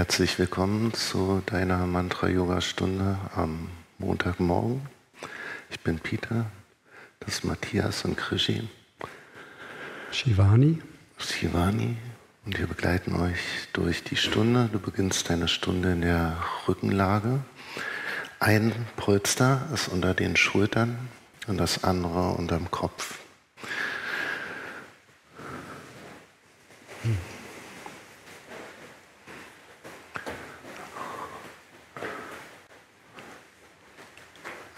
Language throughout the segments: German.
Herzlich willkommen zu deiner Mantra-Yoga-Stunde am Montagmorgen. Ich bin Peter, das ist Matthias und Krishi. Shivani. Shivani. Und wir begleiten euch durch die Stunde. Du beginnst deine Stunde in der Rückenlage. Ein Polster ist unter den Schultern und das andere unterm Kopf.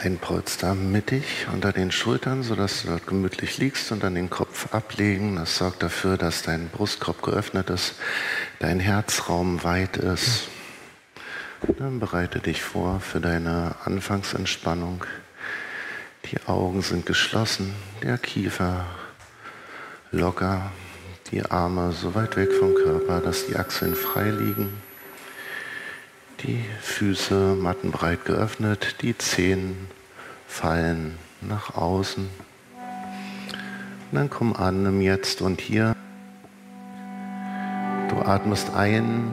Ein Polster mittig unter den Schultern, sodass du dort gemütlich liegst und dann den Kopf ablegen. Das sorgt dafür, dass dein Brustkorb geöffnet ist, dein Herzraum weit ist. Dann bereite dich vor für deine Anfangsentspannung. Die Augen sind geschlossen, der Kiefer locker, die Arme so weit weg vom Körper, dass die Achseln frei liegen. Die Füße mattenbreit geöffnet, die Zehen fallen nach außen. Und dann komm an im Jetzt und Hier. Du atmest ein,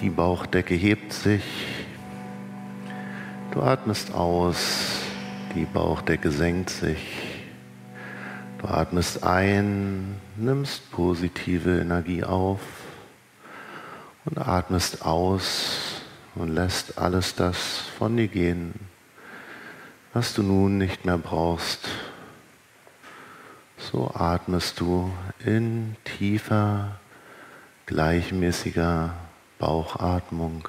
die Bauchdecke hebt sich. Du atmest aus, die Bauchdecke senkt sich. Du atmest ein, nimmst positive Energie auf und atmest aus und lässt alles das von dir gehen, was du nun nicht mehr brauchst. So atmest du in tiefer, gleichmäßiger Bauchatmung.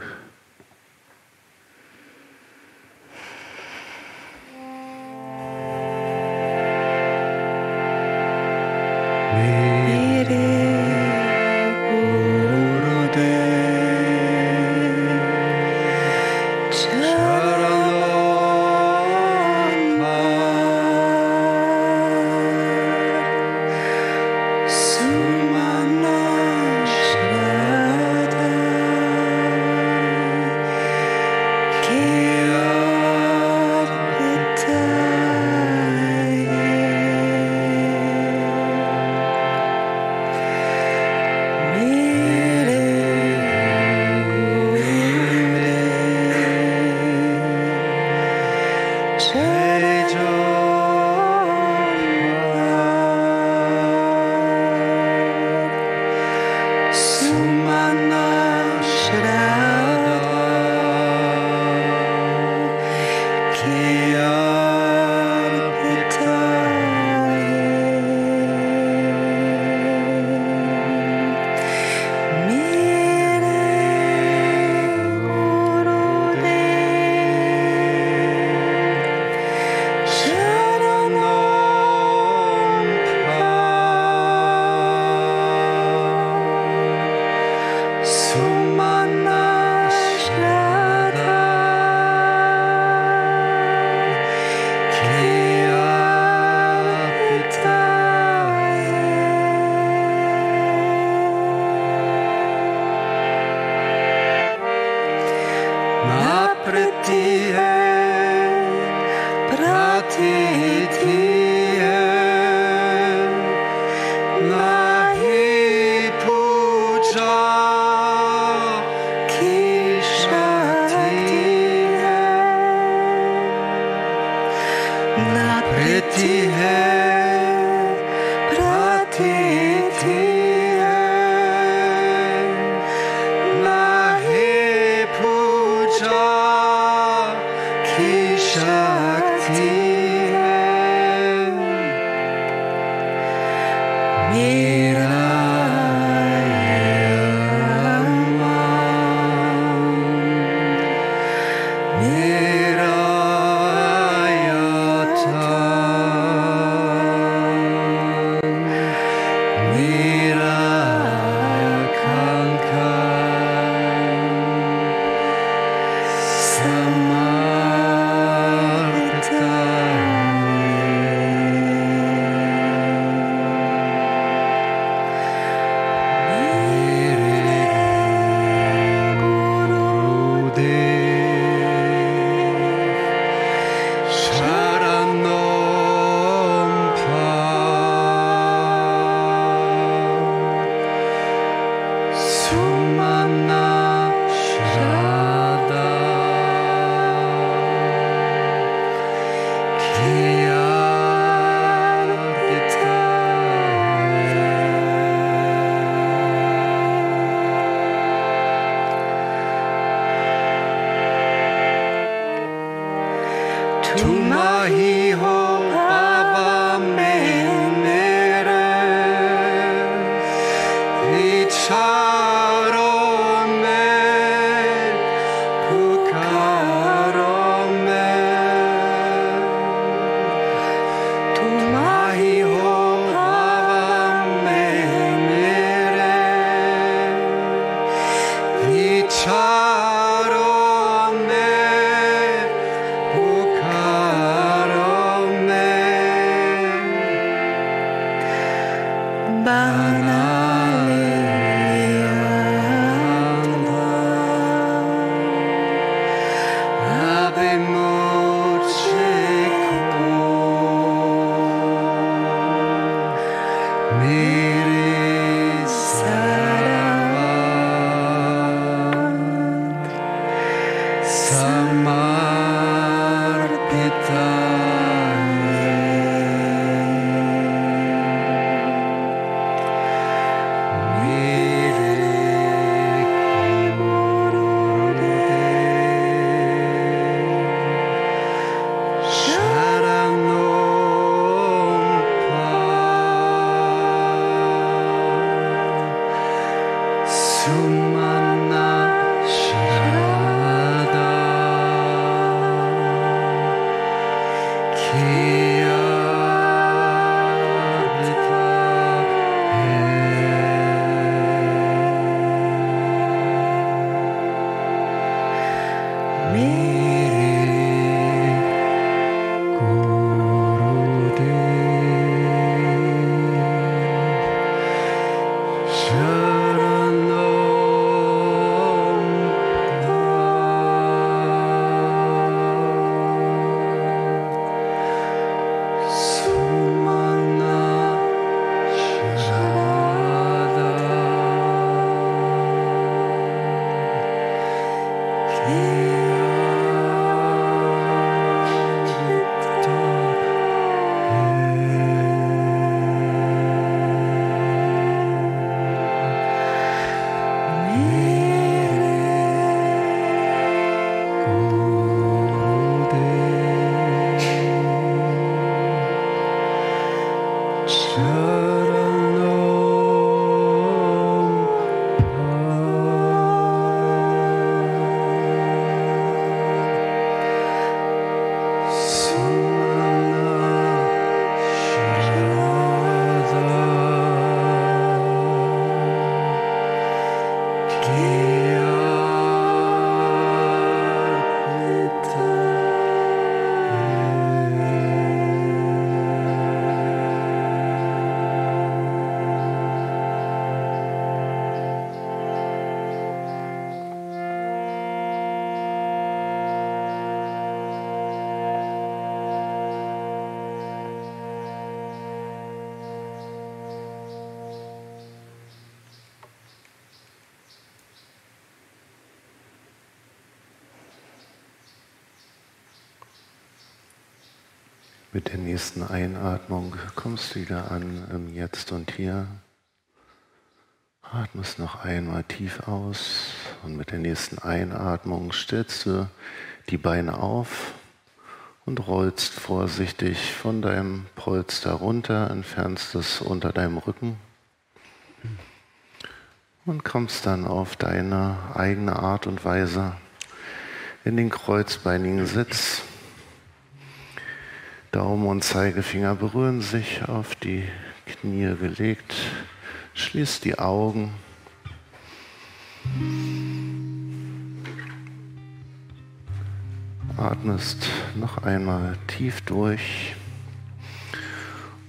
Miri. Mit der nächsten Einatmung kommst du wieder an im Jetzt und Hier. Atmest noch einmal tief aus und mit der nächsten Einatmung stellst du die Beine auf und rollst vorsichtig von deinem Polster runter, entfernst es unter deinem Rücken und kommst dann auf deine eigene Art und Weise in den kreuzbeinigen Sitz. Daumen und Zeigefinger berühren sich auf die Knie gelegt. Schließ die Augen. Atmest noch einmal tief durch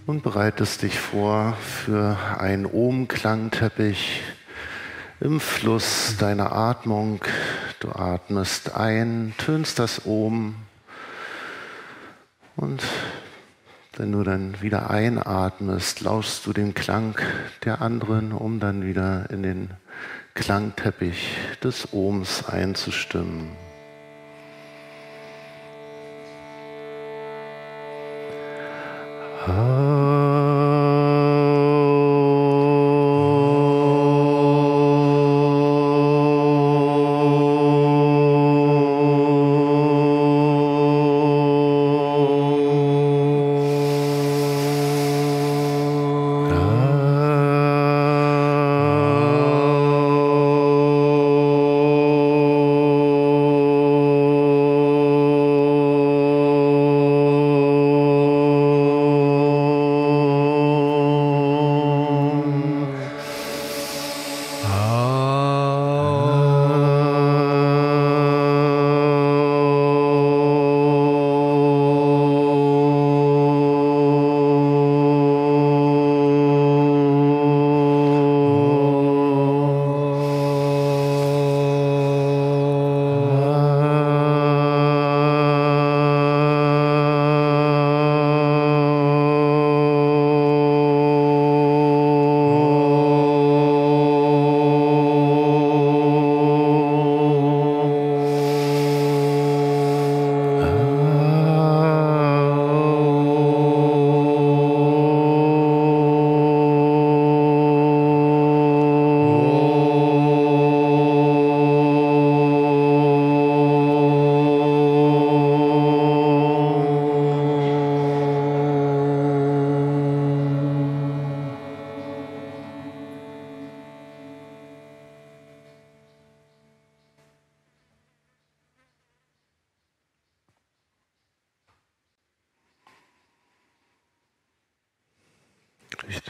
und bereitest dich vor für einen Ohm-Klangteppich im Fluss deiner Atmung. Du atmest ein, tönst das Ohm und wenn du dann wieder einatmest, lauschst du den Klang der anderen, um dann wieder in den Klangteppich des Ohms einzustimmen. Ah.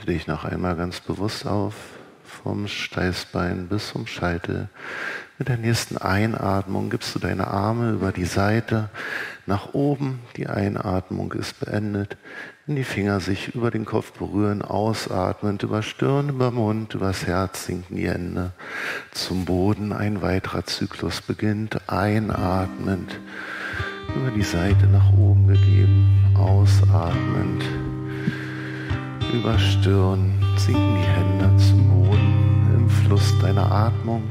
Richte dich noch einmal ganz bewusst auf, vom Steißbein bis zum Scheitel. Mit der nächsten Einatmung gibst du deine Arme über die Seite nach oben. Die Einatmung ist beendet. Wenn die Finger sich über den Kopf berühren, ausatmend, über Stirn, über Mund, übers Herz sinken die Hände zum Boden. Ein weiterer Zyklus beginnt. Einatmend, über die Seite nach oben gegeben, ausatmend, über Stirn sinken die Hände zum Boden im Fluss deiner Atmung.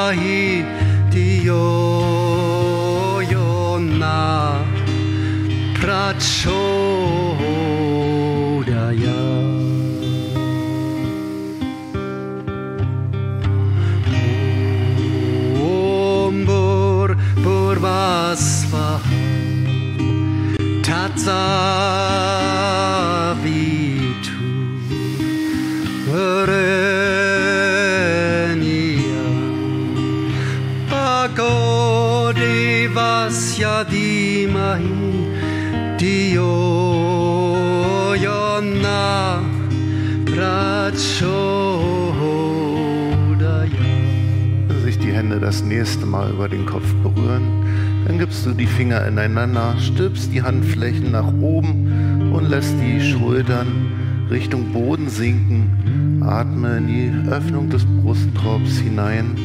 ない dio yonna praccio ineinander, stülpst die Handflächen nach oben und lässt die Schultern Richtung Boden sinken. Atme in die Öffnung des Brustkorbs hinein.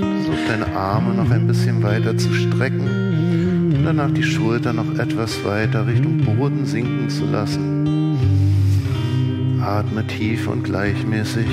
Versuch deine Arme noch ein bisschen weiter zu strecken danach die Schultern noch etwas weiter Richtung Boden sinken zu lassen. Atme tief und gleichmäßig.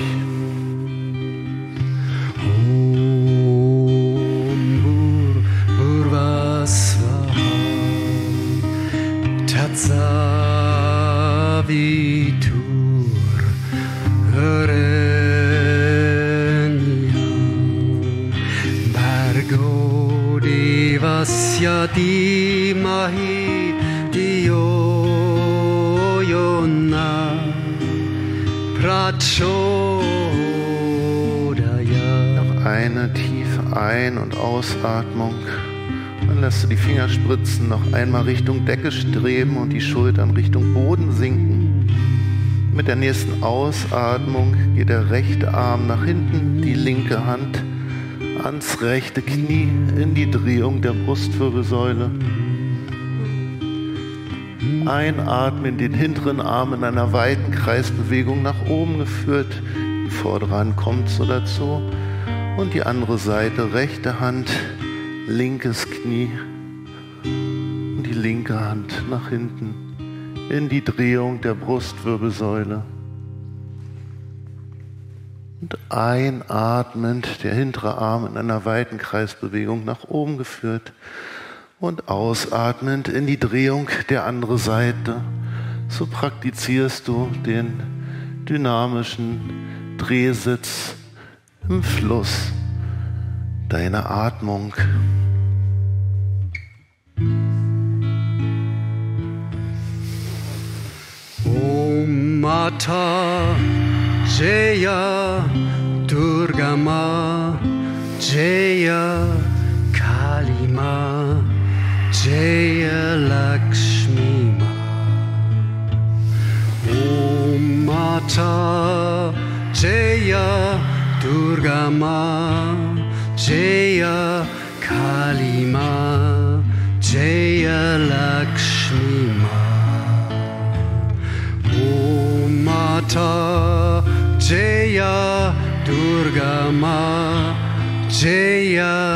Fingerspritzen noch einmal Richtung Decke streben und die Schultern Richtung Boden sinken. Mit der nächsten Ausatmung geht der rechte Arm nach hinten, die linke Hand ans rechte Knie in die Drehung der Brustwirbelsäule. Einatmen, den hinteren Arm in einer weiten Kreisbewegung nach oben geführt. Die kommt so dazu und die andere Seite, rechte Hand, linkes Knie nach hinten in die Drehung der Brustwirbelsäule. Und einatmend der hintere Arm in einer weiten Kreisbewegung nach oben geführt und ausatmend in die Drehung der anderen Seite. So praktizierst du den dynamischen Drehsitz im Fluss deiner Atmung. Mata Jaya Durga Ma Jaya Kalima Jaya Lakshmi Ma Om Mata Jaya Durga Ma Jaya Kalima Jaya Lakshmi Mata Jaya Durga Ma Jaya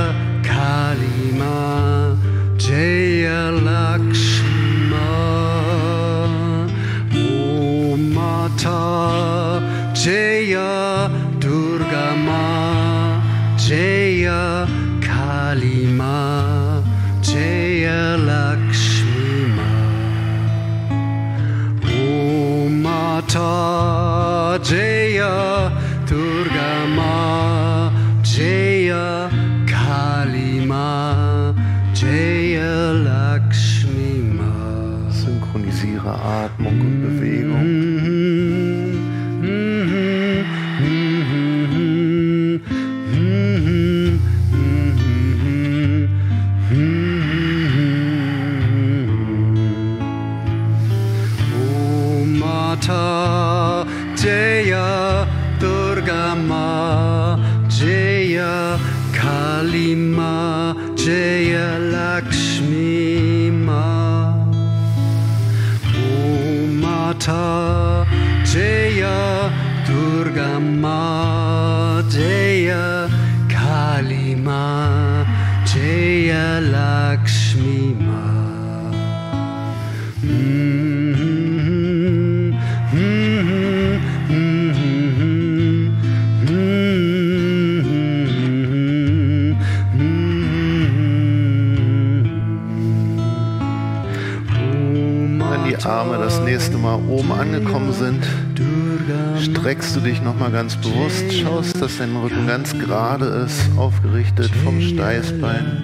streckst du dich nochmal ganz bewusst, schaust, dass dein Rücken ganz gerade ist, aufgerichtet vom Steißbein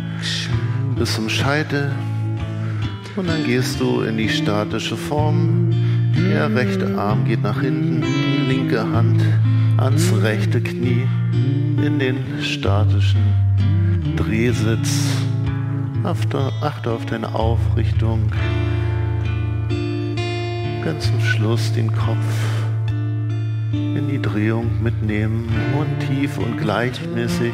bis zum Scheitel. Und dann gehst du in die statische Form. Der rechte Arm geht nach hinten, die linke Hand ans rechte Knie in den statischen Drehsitz. Achte, achte auf deine Aufrichtung. Ganz zum Schluss den Kopf in die Drehung mitnehmen und tief und gleichmäßig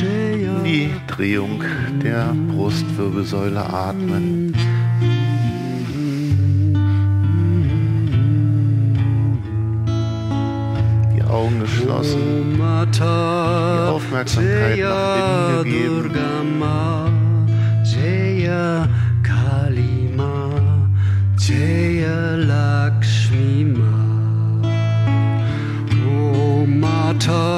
in die Drehung der Brustwirbelsäule atmen. Die Augen geschlossen, die Aufmerksamkeit nach innen gegeben. Om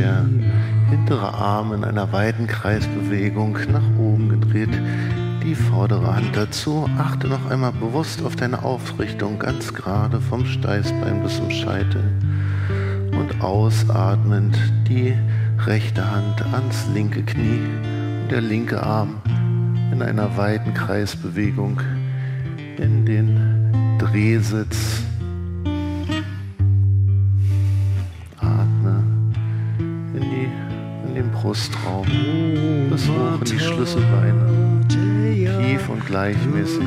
der hintere Arm in einer weiten Kreisbewegung nach oben gedreht, die vordere Hand dazu. Achte noch einmal bewusst auf deine Aufrichtung, ganz gerade vom Steißbein bis zum Scheitel. Und ausatmend die rechte Hand ans linke Knie und der linke Arm in einer weiten Kreisbewegung in den Drehsitz. Brustraum bis hoch in die Schlüsselbeine. tief und gleichmäßig.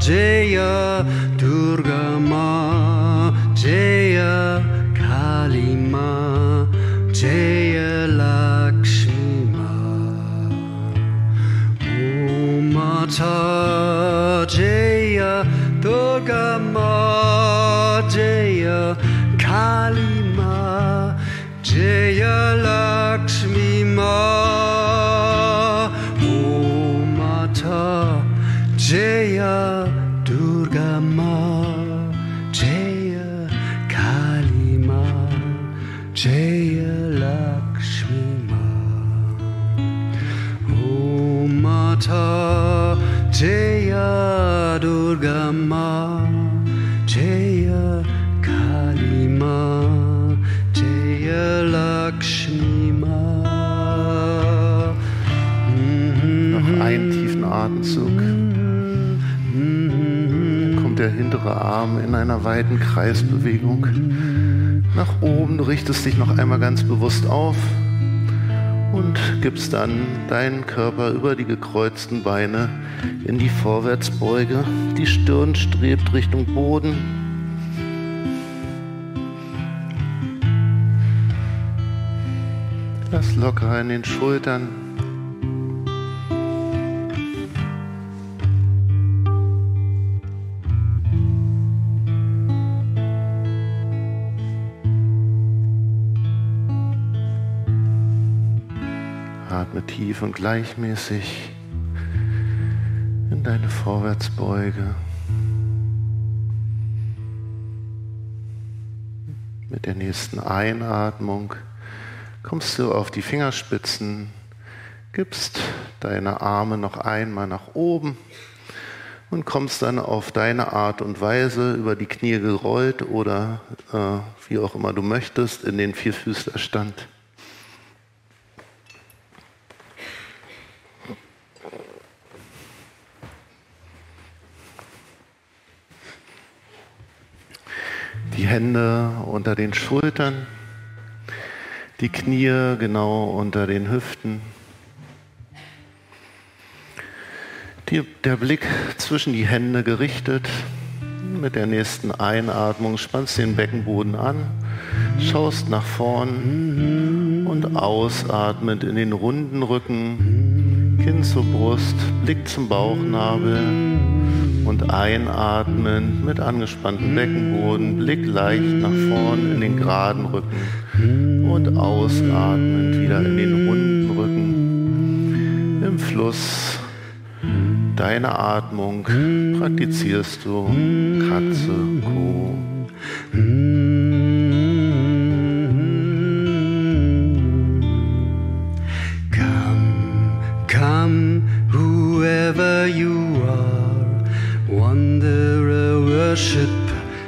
Jaya Durga Ma Jaya J. einen tiefen Atemzug. Dann kommt der hintere Arm in einer weiten Kreisbewegung nach oben. Du richtest dich noch einmal ganz bewusst auf und gibst dann deinen Körper über die gekreuzten Beine in die Vorwärtsbeuge. Die Stirn strebt Richtung Boden. Lass locker in den Schultern. Und gleichmäßig in deine Vorwärtsbeuge. Mit der nächsten Einatmung kommst du auf die Fingerspitzen, gibst deine Arme noch einmal nach oben und kommst dann auf deine Art und Weise über die Knie gerollt oder äh, wie auch immer du möchtest in den Vierfüßlerstand. Die Hände unter den Schultern, die Knie genau unter den Hüften. Die, der Blick zwischen die Hände gerichtet. Mit der nächsten Einatmung spannst den Beckenboden an, schaust nach vorn und ausatmend in den runden Rücken, Kinn zur Brust, Blick zum Bauchnabel und einatmend mit angespanntem Beckenboden, Blick leicht nach vorn in den geraden Rücken und ausatmend wieder in den runden Rücken. Im Fluss deiner Atmung praktizierst du Katze, Co. Come, come, whoever you are, wanderer, worship,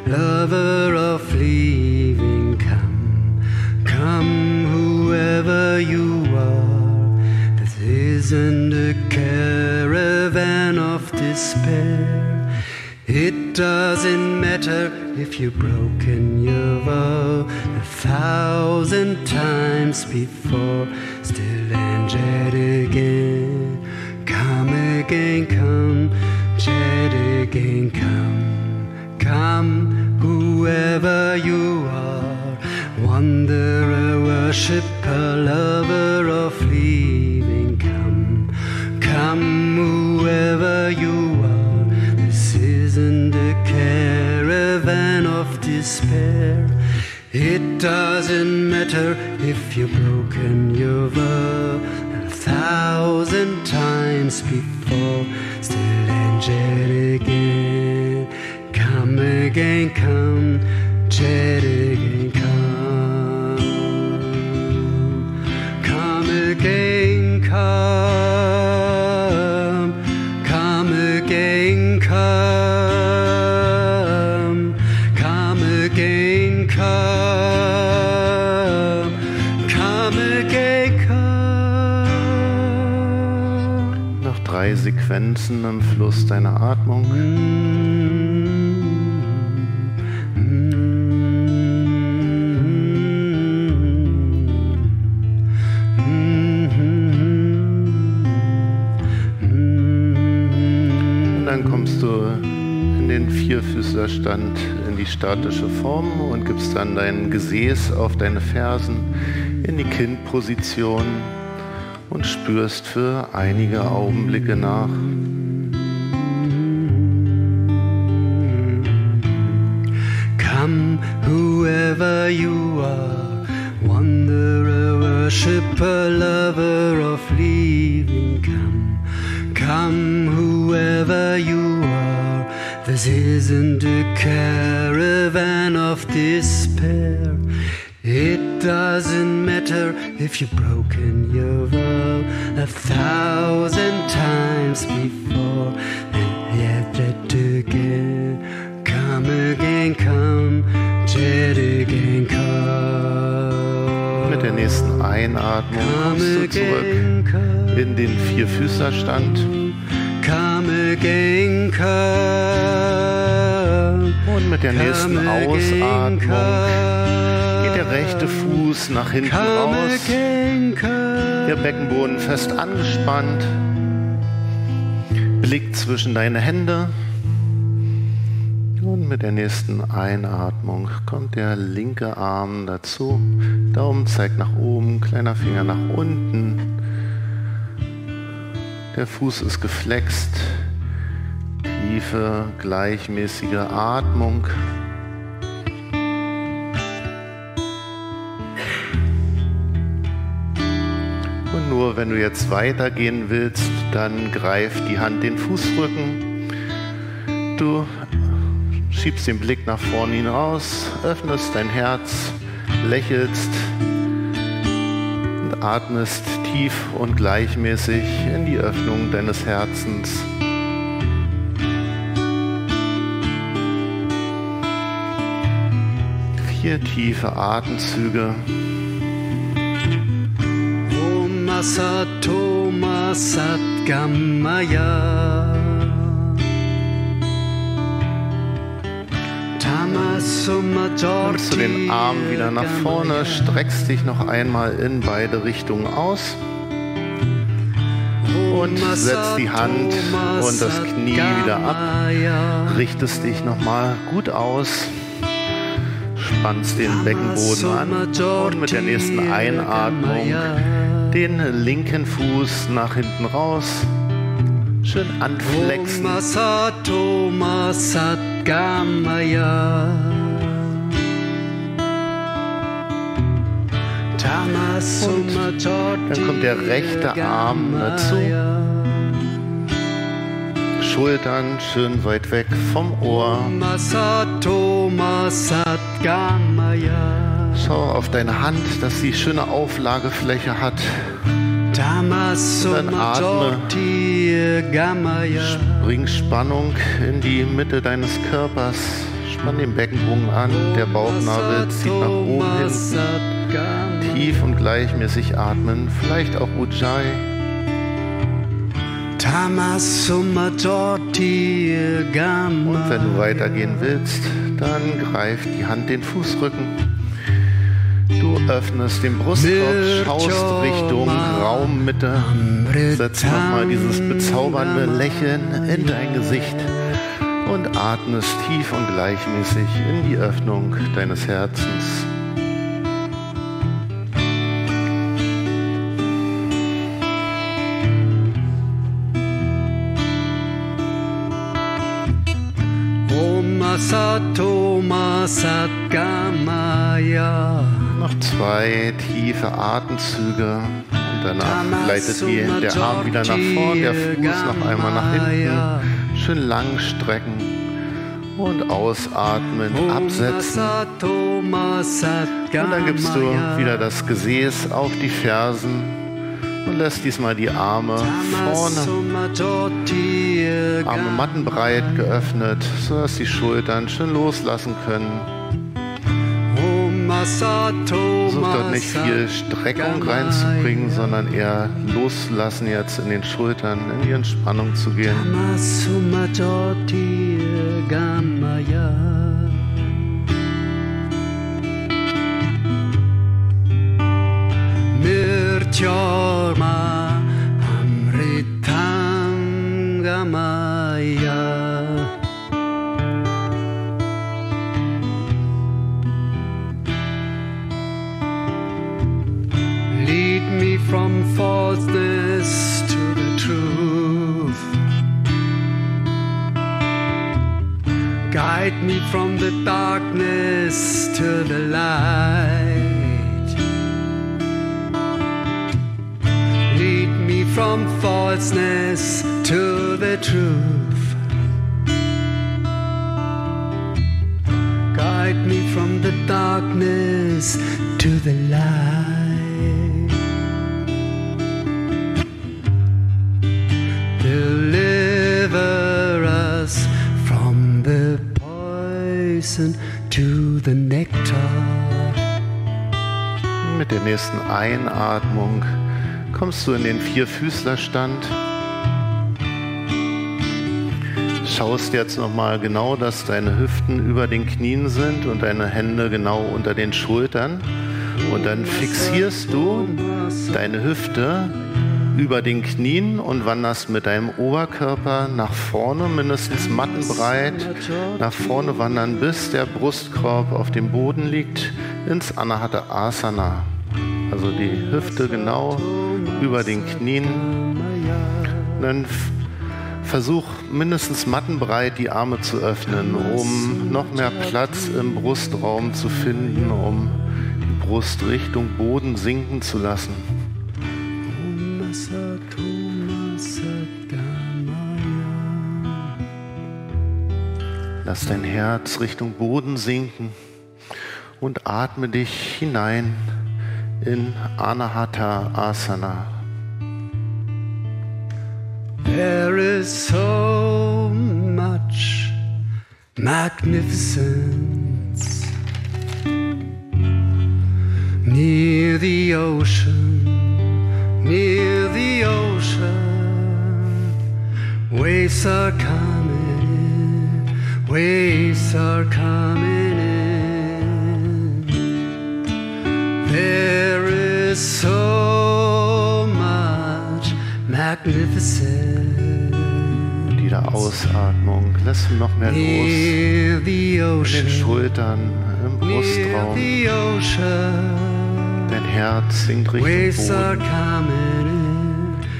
lover of living. Come, come, whoever you are, this isn't a caravan of despair. It doesn't matter if you've broken your vow a thousand times before, still yet again. Come again, come, again, come, come, whoever you are, wanderer, worshipper, lover of living. Come, come, whoever you are. This isn't a caravan of despair. It doesn't matter if you've broken your vow a thousand times before. Yet again, come again, come, yet again, come, come again, come, come again, come, come again, come, come again, come. Noch drei Sequenzen im Rhythmus deiner Atmung. Und dann kommst du in den Vierfüßlerstand, in die statische Form und gibst dann dein Gesäß auf deine Fersen in die Kindposition und spürst für einige Augenblicke nach, worshipper, lover of leaving. Come, come, whoever you are. This isn't a caravan of despair. It doesn't matter if you've broken your vow a thousand times before, der nächsten Einatmung kommst du zurück in den Vierfüßlerstand. Come. Und mit der nächsten Ausatmung geht der rechte Fuß nach hinten raus, der Beckenboden fest angespannt, Blick zwischen deine Hände. Und mit der nächsten Einatmung kommt der linke Arm dazu. Daumen zeigt nach oben, kleiner Finger nach unten. Der Fuß ist geflext. Tiefe, gleichmäßige Atmung. Und nur wenn du jetzt weitergehen willst, dann greif die Hand den Fußrücken. Du schiebst den Blick nach vorne hinaus, öffnest dein Herz, lächelst und atmest tief und gleichmäßig in die Öffnung deines Herzens. Vier tiefe Atemzüge. Om Asato Masat Gamaya Nimmst du den Arm wieder nach vorne, streckst dich noch einmal in beide Richtungen aus und setzt die Hand und das Knie wieder ab. richtest dich nochmal gut aus, spannst den Beckenboden an und mit der nächsten Einatmung den linken Fuß nach hinten raus. Schön anflexen. Tamasuma Dann kommt der rechte Arm dazu. Schultern schön weit weg vom Ohr. Schau auf deine Hand, dass sie schöne Auflagefläche hat. Dann atme. Bring Spannung in die Mitte deines Körpers. Spann den Beckenbogen an. Der Bauchnabel zieht nach oben hinten. Tief und gleichmäßig atmen. Vielleicht auch Ujjayi. Und wenn du weitergehen willst, dann greif die Hand den Fußrücken. Du öffnest den Brustkorb, schaust Richtung Raummitte, setzt nochmal dieses bezaubernde Lächeln in dein Gesicht und atmest tief und gleichmäßig in die Öffnung deines Herzens. Noch zwei tiefe Atemzüge und danach gleitet die, der Arm wieder nach vorn, der Fuß noch einmal nach hinten. Schön lang strecken und ausatmen, absetzen. Und dann gibst du wieder das Gesäß auf die Fersen und lässt diesmal die Arme vorne, Arme mattenbreit geöffnet, sodass die Schultern schön loslassen können. Versuch dort nicht viel Streckung reinzubringen, sondern eher loslassen jetzt in den Schultern, in die Entspannung zu gehen. جامع عمري تنجا Lead me from falseness to the truth. Guide me from the darkness to the light. From falseness to the truth. Guide me from the darkness to the light. Deliver us from the poison to the nectar. Mit der nächsten Einatmung kommst du in den Vierfüßlerstand. Schaust jetzt nochmal genau, dass deine Hüften über den Knien sind und deine Hände genau unter den Schultern. Und dann fixierst du deine Hüfte über den Knien und wanderst mit deinem Oberkörper nach vorne, mindestens mattenbreit, nach vorne wandern, bis der Brustkorb auf dem Boden liegt, ins Anahata Asana. Also die Hüfte genau über den Knien. Dann versuch mindestens mattenbreit die Arme zu öffnen, um noch mehr Platz im Brustraum zu finden, um die Brust Richtung Boden sinken zu lassen. Lass dein Herz Richtung Boden sinken und atme dich hinein in Anahata Asana. There is so much magnificence near the ocean, near the ocean. Waves are coming in, waves are coming in. There is so much magnificence Jede Ausatmung lässt du noch mehr los. In den Schultern, im Brustraum. Dein Herz sinkt Richtung Boden.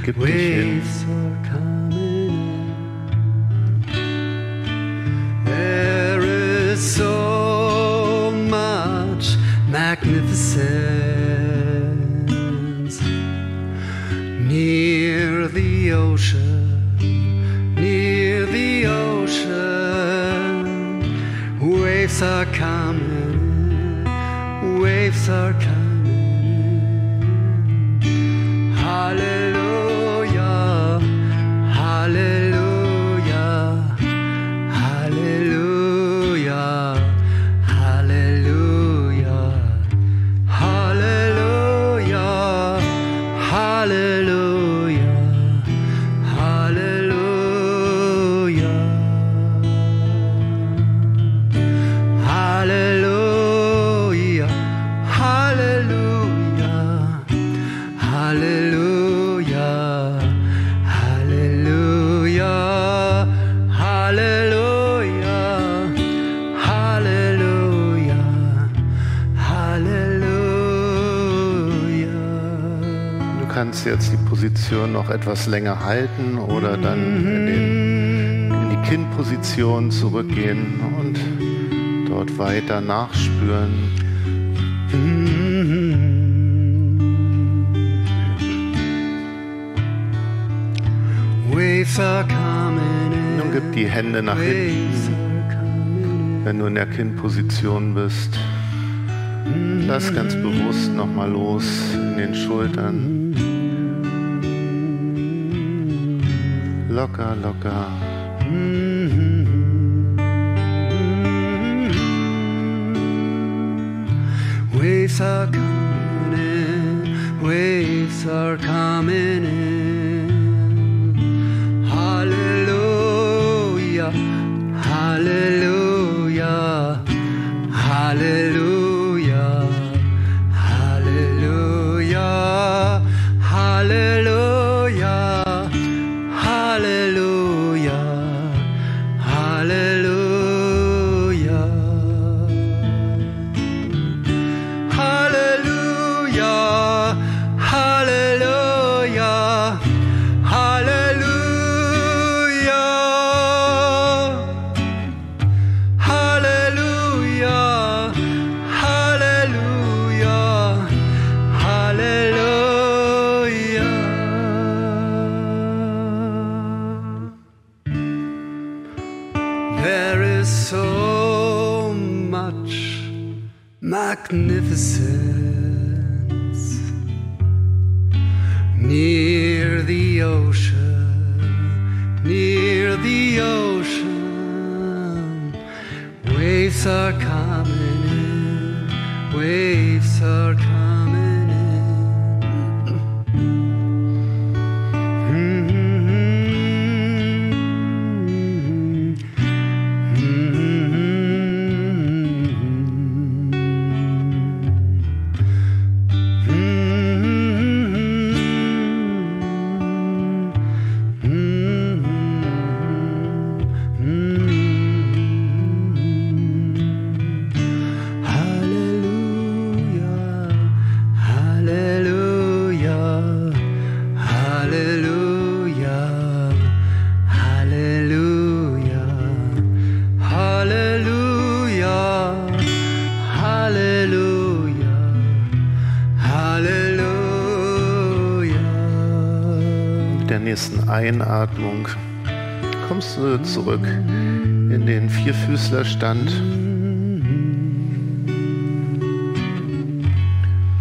Gib dich hin. Are coming, waves are coming. Position noch etwas länger halten oder dann in, den, in die Kinnposition zurückgehen und dort weiter nachspüren. Nun gib die Hände nach hinten, wenn du in der Kinnposition bist. Lass ganz bewusst nochmal los in den Schultern. Locker, locker. Waves are coming in, waves are coming in. magnificent. Zurück in den Vierfüßlerstand.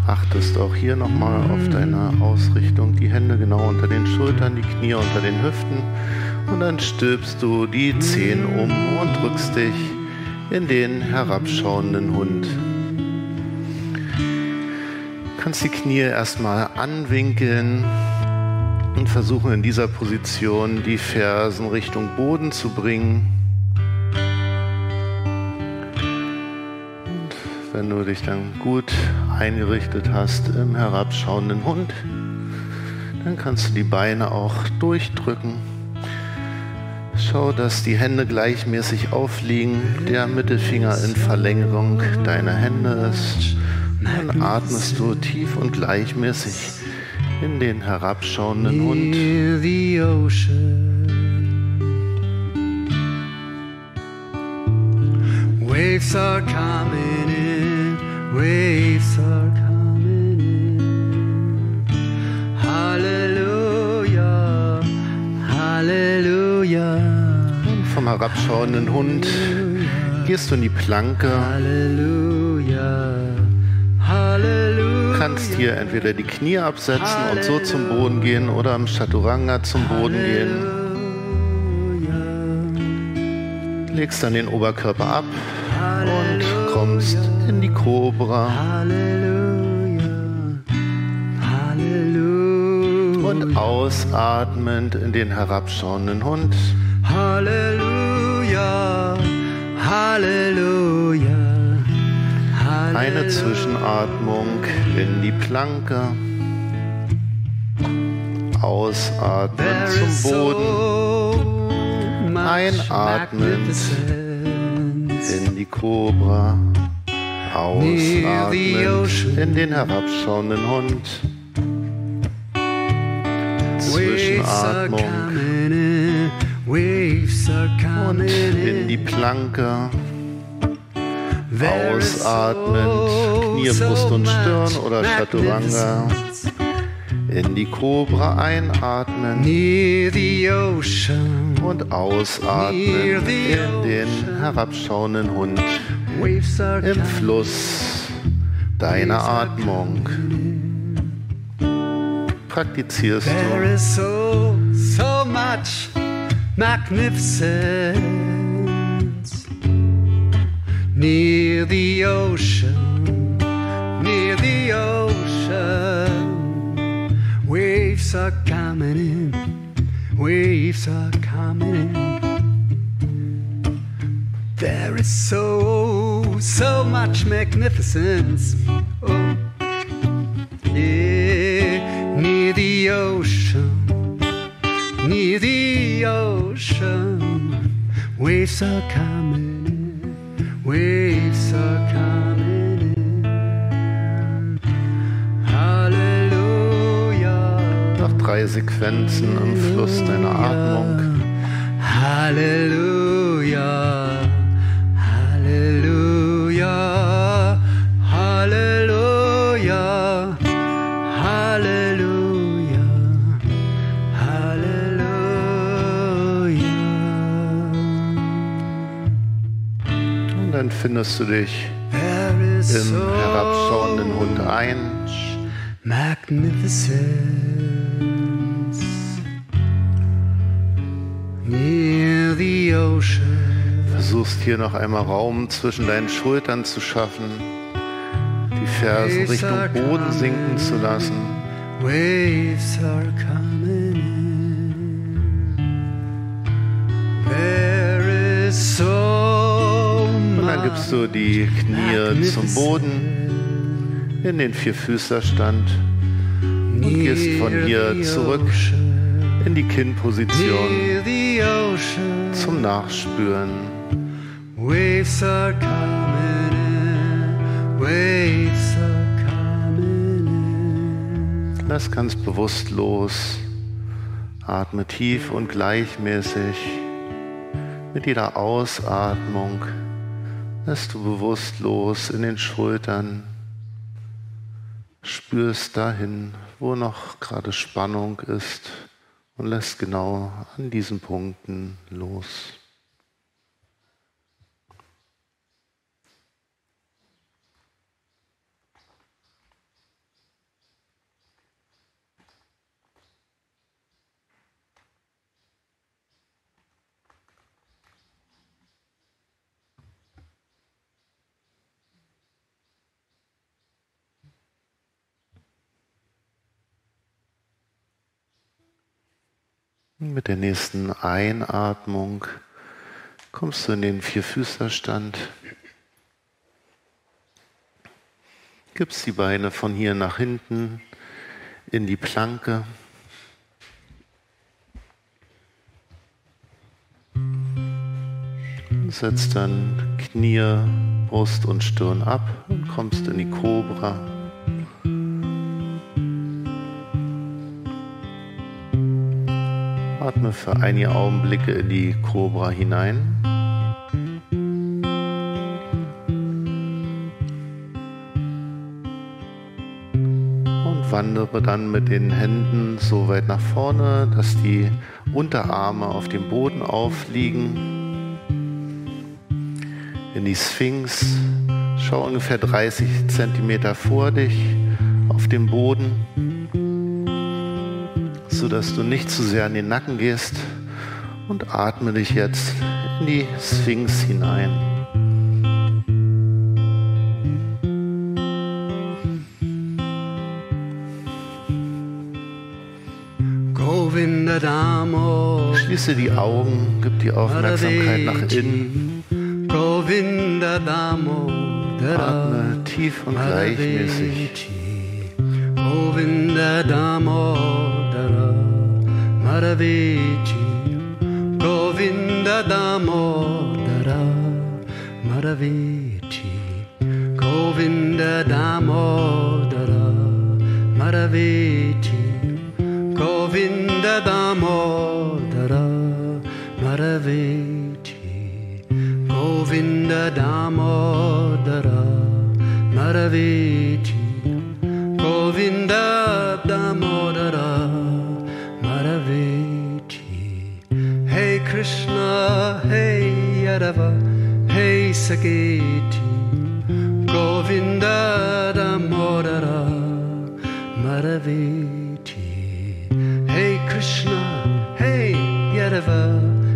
Achtest auch hier nochmal auf deine Ausrichtung, die Hände genau unter den Schultern, die Knie unter den Hüften und dann stülpst du die Zehen um und drückst dich in den herabschauenden Hund. Kannst die Knie erstmal anwinkeln, und versuchen in dieser Position die Fersen Richtung Boden zu bringen. Und wenn du dich dann gut eingerichtet hast im herabschauenden Hund, dann kannst du die Beine auch durchdrücken. Schau, dass die Hände gleichmäßig aufliegen, der Mittelfinger in Verlängerung deiner Hände ist. Dann atmest du tief und gleichmäßig in den herabschauenden Hund. Waves are coming in, waves are coming in. Halleluja, Halleluja. Und vom herabschauenden Hund gehst du in die Planke. Halleluja, hier entweder die Knie absetzen und so zum Boden gehen oder im Chaturanga zum Boden gehen. Legst dann den Oberkörper ab und kommst in die Cobra. Und ausatmend in den herabschauenden Hund. Halleluja, Halleluja eine Zwischenatmung in die Planke. Ausatmen zum Boden. Einatmen in die Cobra. Ausatmen in den herabschauenden Hund. Zwischenatmung. Und in die Planke. Ausatmend, Knie, Brust und Stirn oder Chaturanga. In die Cobra einatmen. Und ausatmen. In den herabschauenden Hund. Im Fluss deiner Atmung. Praktizierst du. Near the ocean, near the ocean. Waves are coming in, waves are coming in. There is so, so much magnificence. Oh, yeah, near the ocean, near the ocean. Waves are coming waves are coming in. Halleluja. Noch drei Sequenzen im Fluss deiner Atmung. Halleluja. Halleluja. Findest du dich im herabschauenden Hund ein. Magnificence near the ocean. Versuchst hier noch einmal Raum zwischen deinen Schultern zu schaffen, die Fersen Richtung Boden sinken zu lassen. Waves are coming dann gibst du die Knie zum Boden in den Vierfüßlerstand und gehst von hier zurück in die Kinnposition zum Nachspüren. Waves are coming in. Waves are coming in. Lass ganz bewusst los. Atme tief und gleichmäßig. Mit jeder Ausatmung lässt du bewusst los in den Schultern. Spürst dahin, wo noch gerade Spannung ist und lässt genau an diesen Punkten los. Mit der nächsten Einatmung kommst du in den Vierfüßlerstand. Gibst die Beine von hier nach hinten in die Planke. Setzt dann Knie, Brust und Stirn ab und kommst in die Kobra. Atme für einige Augenblicke in die Kobra hinein. Und wandere dann mit den Händen so weit nach vorne, dass die Unterarme auf dem Boden aufliegen. In die Sphinx. Schau ungefähr 30 Zentimeter vor dich auf dem Boden sodass du nicht zu sehr in den Nacken gehst und atme dich jetzt in die Sphinx hinein. Schließe die Augen, gib die Aufmerksamkeit nach innen, atme tief und gleichmäßig. Govinda Maravici Govinda Damodara. Maravici Govinda Damodara. Maravici Govinda Damodara. Maravici Govinda Damodara. Maravici Govinda Damodara Krishna, Hey Yadava, Hey Saketi Govinda Damodara Maravici Hey Krishna, Hey Yadava,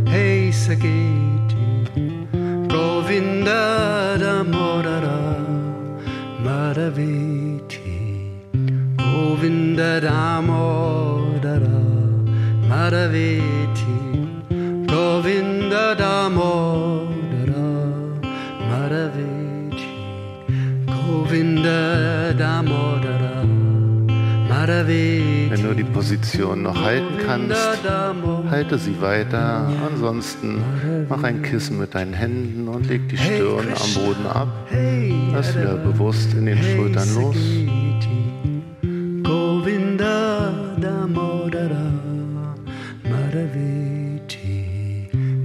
Hey Saketi Govinda Damodara Maravici Govinda Damodara Madhaveti Position noch halten kannst, halte sie weiter. Ansonsten mach ein Kissen mit deinen Händen und leg die Stirn am Boden ab. Lass wieder bewusst in den Schultern los.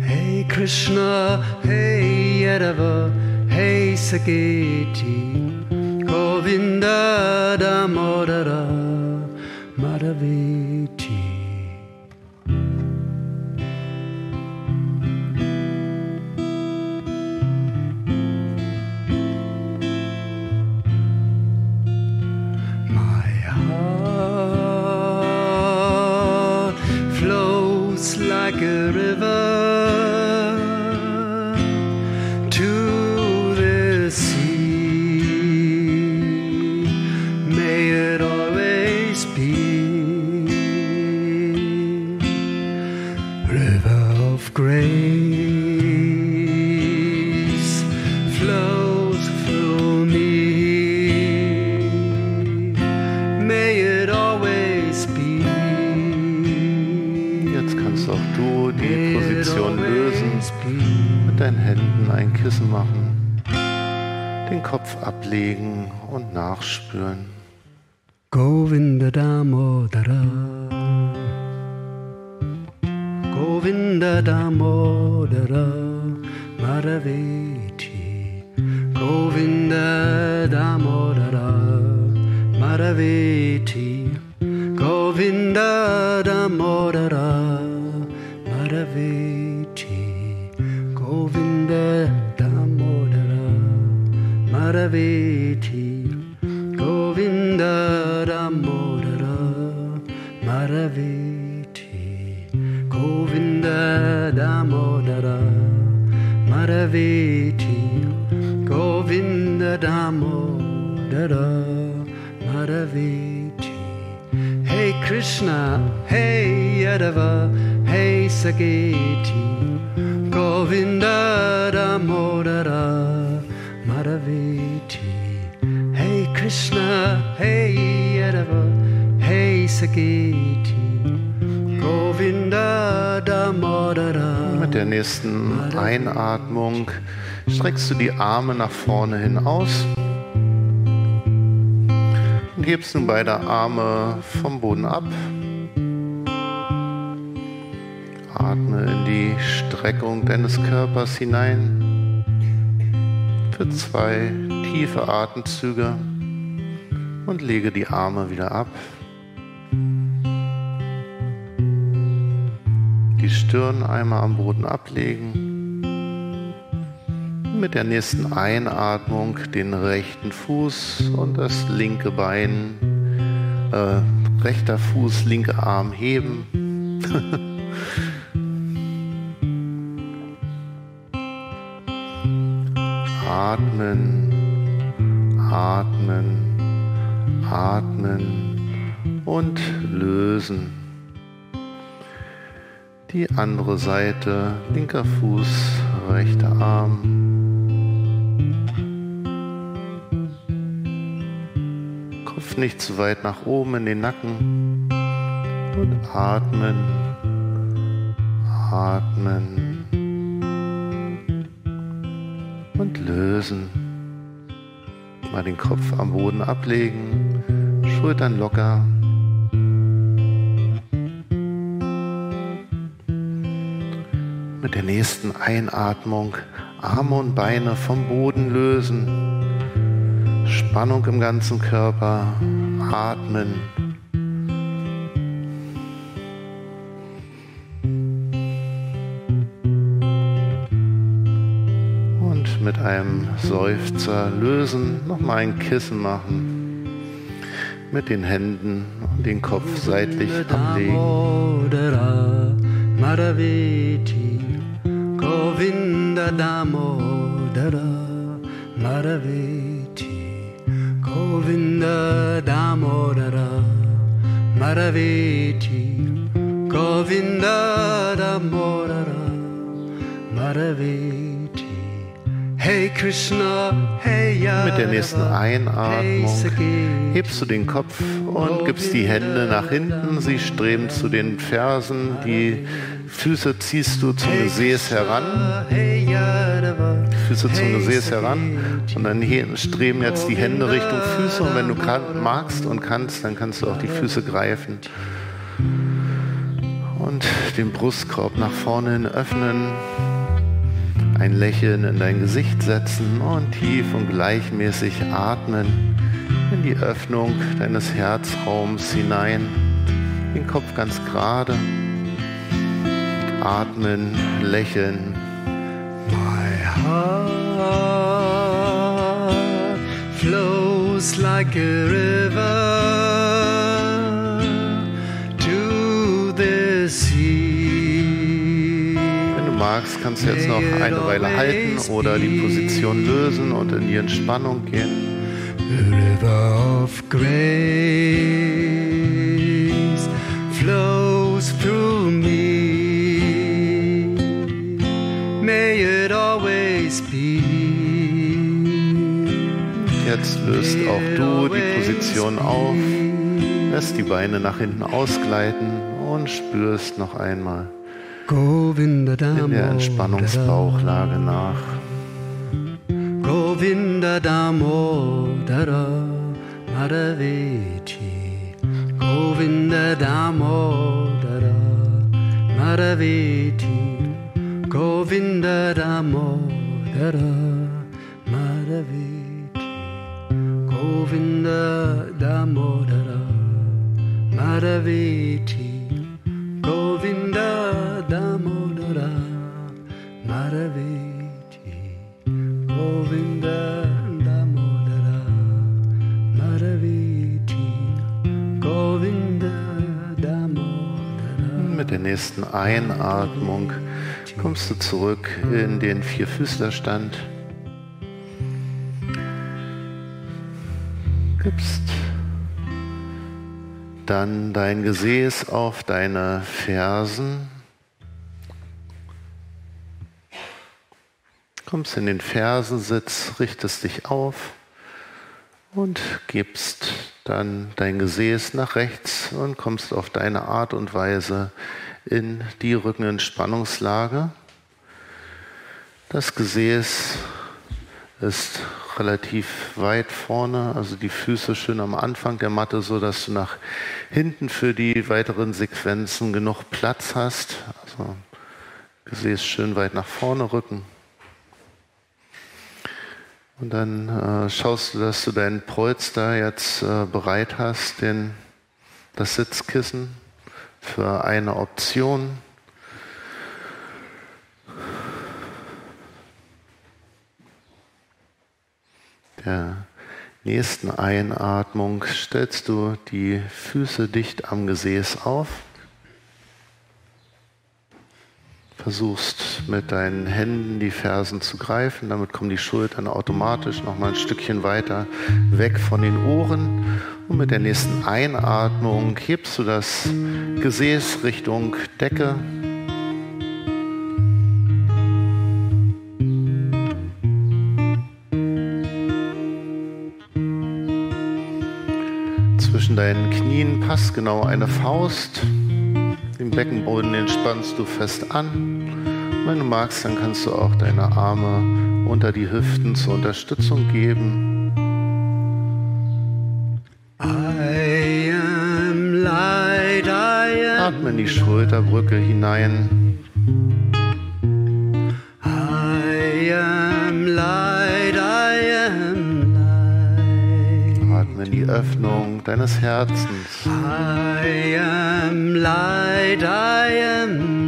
Hey Krishna, Hey Yadava, Hey Saketi Govinda Damodara maravilha. Ablegen und nachspüren. Govinda Damodara Govinda Damodara Maraveti Govinda Damodara Maraveti Govinda Maraveti Govinda Damodara Maraveti Govinda Damodara Maraveti Govinda Damodara Maraveti Hey Krishna, hey Yadava, hey Sageti Govinda Damodara Maraveti Hey Krishna, hey Yadava, hey Sageti Govinda Damodara Mit der nächsten Einatmung streckst du die Arme nach vorne hin aus und hebst nun beide Arme vom Boden ab. Atme in die Streckung deines Körpers hinein für zwei tiefe Atemzüge und lege die Arme wieder ab. Die Stirn einmal am Boden ablegen. Mit der nächsten Einatmung den rechten Fuß und das linke Bein, äh, rechter Fuß, linker Arm heben. atmen, atmen, atmen und lösen. Die andere Seite, linker Fuß, rechter Arm. Kopf nicht zu weit nach oben in den Nacken. Und atmen, atmen und lösen. Mal den Kopf am Boden ablegen, Schultern locker. Mit der nächsten Einatmung Arme und Beine vom Boden lösen. Spannung im ganzen Körper. Atmen. Und mit einem Seufzer lösen, nochmal ein Kissen machen. Mit den Händen und den Kopf seitlich Damodara Maraveti Govinda Damodara Maraveti Govinda Damodara Maraveti Hey Krishna, hey Yadava, Mit der nächsten Einatmung hebst du den Kopf und gibst die Hände nach hinten. Sie streben zu den Fersen. Die Füße ziehst du zum Gesäß heran. Füße zum Gesäß heran. Und dann hier streben jetzt die Hände Richtung Füße. Und wenn du kann, magst und kannst, dann kannst du auch die Füße greifen. Und den Brustkorb nach vorne hin öffnen. Ein Lächeln in dein Gesicht setzen und tief und gleichmäßig atmen in die Öffnung deines Herzraums hinein. Den Kopf ganz gerade. Atmen, lächeln. My heart flows like a river magst, kannst du jetzt noch eine Weile halten oder die Position lösen und in die Entspannung gehen. River of grace flows through me. May it always be. Jetzt löst auch du die Position auf, lässt die Beine nach hinten ausgleiten und spürst noch einmal In der Entspannungsbauchlage nach. Govinda Damodara Madhaveti Govinda Damodara Madhaveti Govinda Damodara Madhaveti Govinda Damodara Madhaveti Govinda Damodara Madhaveti Govinda Damodara Madhaveti Govinda Damodara Mit der nächsten Einatmung kommst du zurück in den Vierfüßlerstand. Gibst dann dein Gesäß auf deine Fersen. Kommst in den Fersensitz, richtest dich auf und gibst dann dein Gesäß nach rechts und kommst auf deine Art und Weise in die Rückenentspannungslage. Das Gesäß ist relativ weit vorne, also die Füße schön am Anfang der Matte, so dass du nach hinten für die weiteren Sequenzen genug Platz hast. Also Gesäß schön weit nach vorne rücken. Und dann äh, schaust du, dass du deinen Polster jetzt äh, bereit hast, den, das Sitzkissen für eine Option. Der nächsten Einatmung stellst du die Füße dicht am Gesäß auf. Versuchst mit deinen Händen die Fersen zu greifen, damit kommen die Schultern automatisch noch mal ein Stückchen weiter weg von den Ohren. Und mit der nächsten Einatmung hebst du das Gesäß Richtung Decke. Deinen Knien passt genau eine Faust. Den Beckenboden entspannst du fest an. Wenn du magst, dann kannst du auch deine Arme unter die Hüften zur Unterstützung geben. Atme in die Schulterbrücke hinein. Öffnung deines Herzens. I am light, I am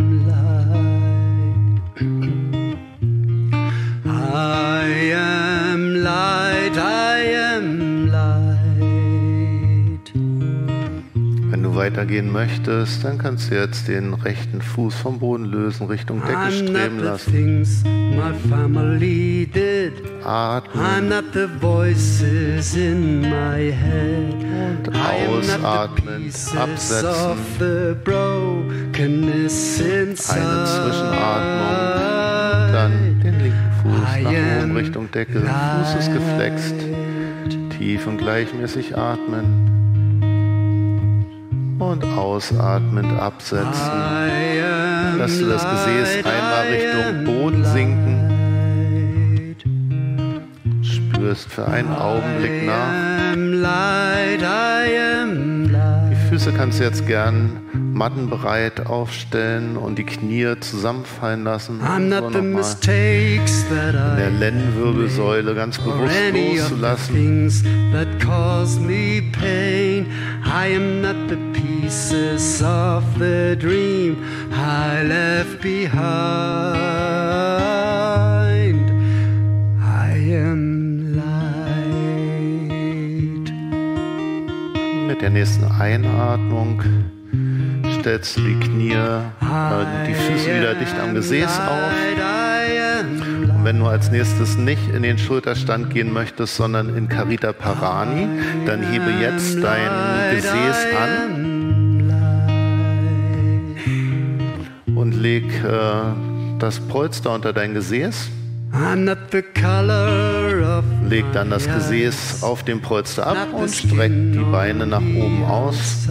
weitergehen möchtest, dann kannst du jetzt den rechten Fuß vom Boden lösen, Richtung Decke streben lassen. Atmen und ausatmen, absetzen. Eine Zwischenatmung, dann den linken Fuß nach oben Richtung Decke. Fuß ist geflext. Tief und gleichmäßig atmen. Und ausatmend absetzen. Lass du das Gesäß einmal Richtung Boden sinken. Spürst für einen Augenblick nach. Füße kannst du jetzt gern mattenbereit aufstellen und die Knie zusammenfallen lassen. I'm So not the nochmal mistakes that in der Lendenwirbelsäule ganz bewusst loszulassen. I am not the pieces of the dream I left behind. I am der nächsten Einatmung stellst du die Knie, äh, die Füße wieder dicht am Gesäß auf. Und wenn du als nächstes nicht in den Schulterstand gehen möchtest, sondern in Carita Parani, dann hebe jetzt dein Gesäß an und leg äh, das Polster unter dein Gesäß. Leg dann das Gesäß auf dem Polster ab und streck die Beine nach oben aus.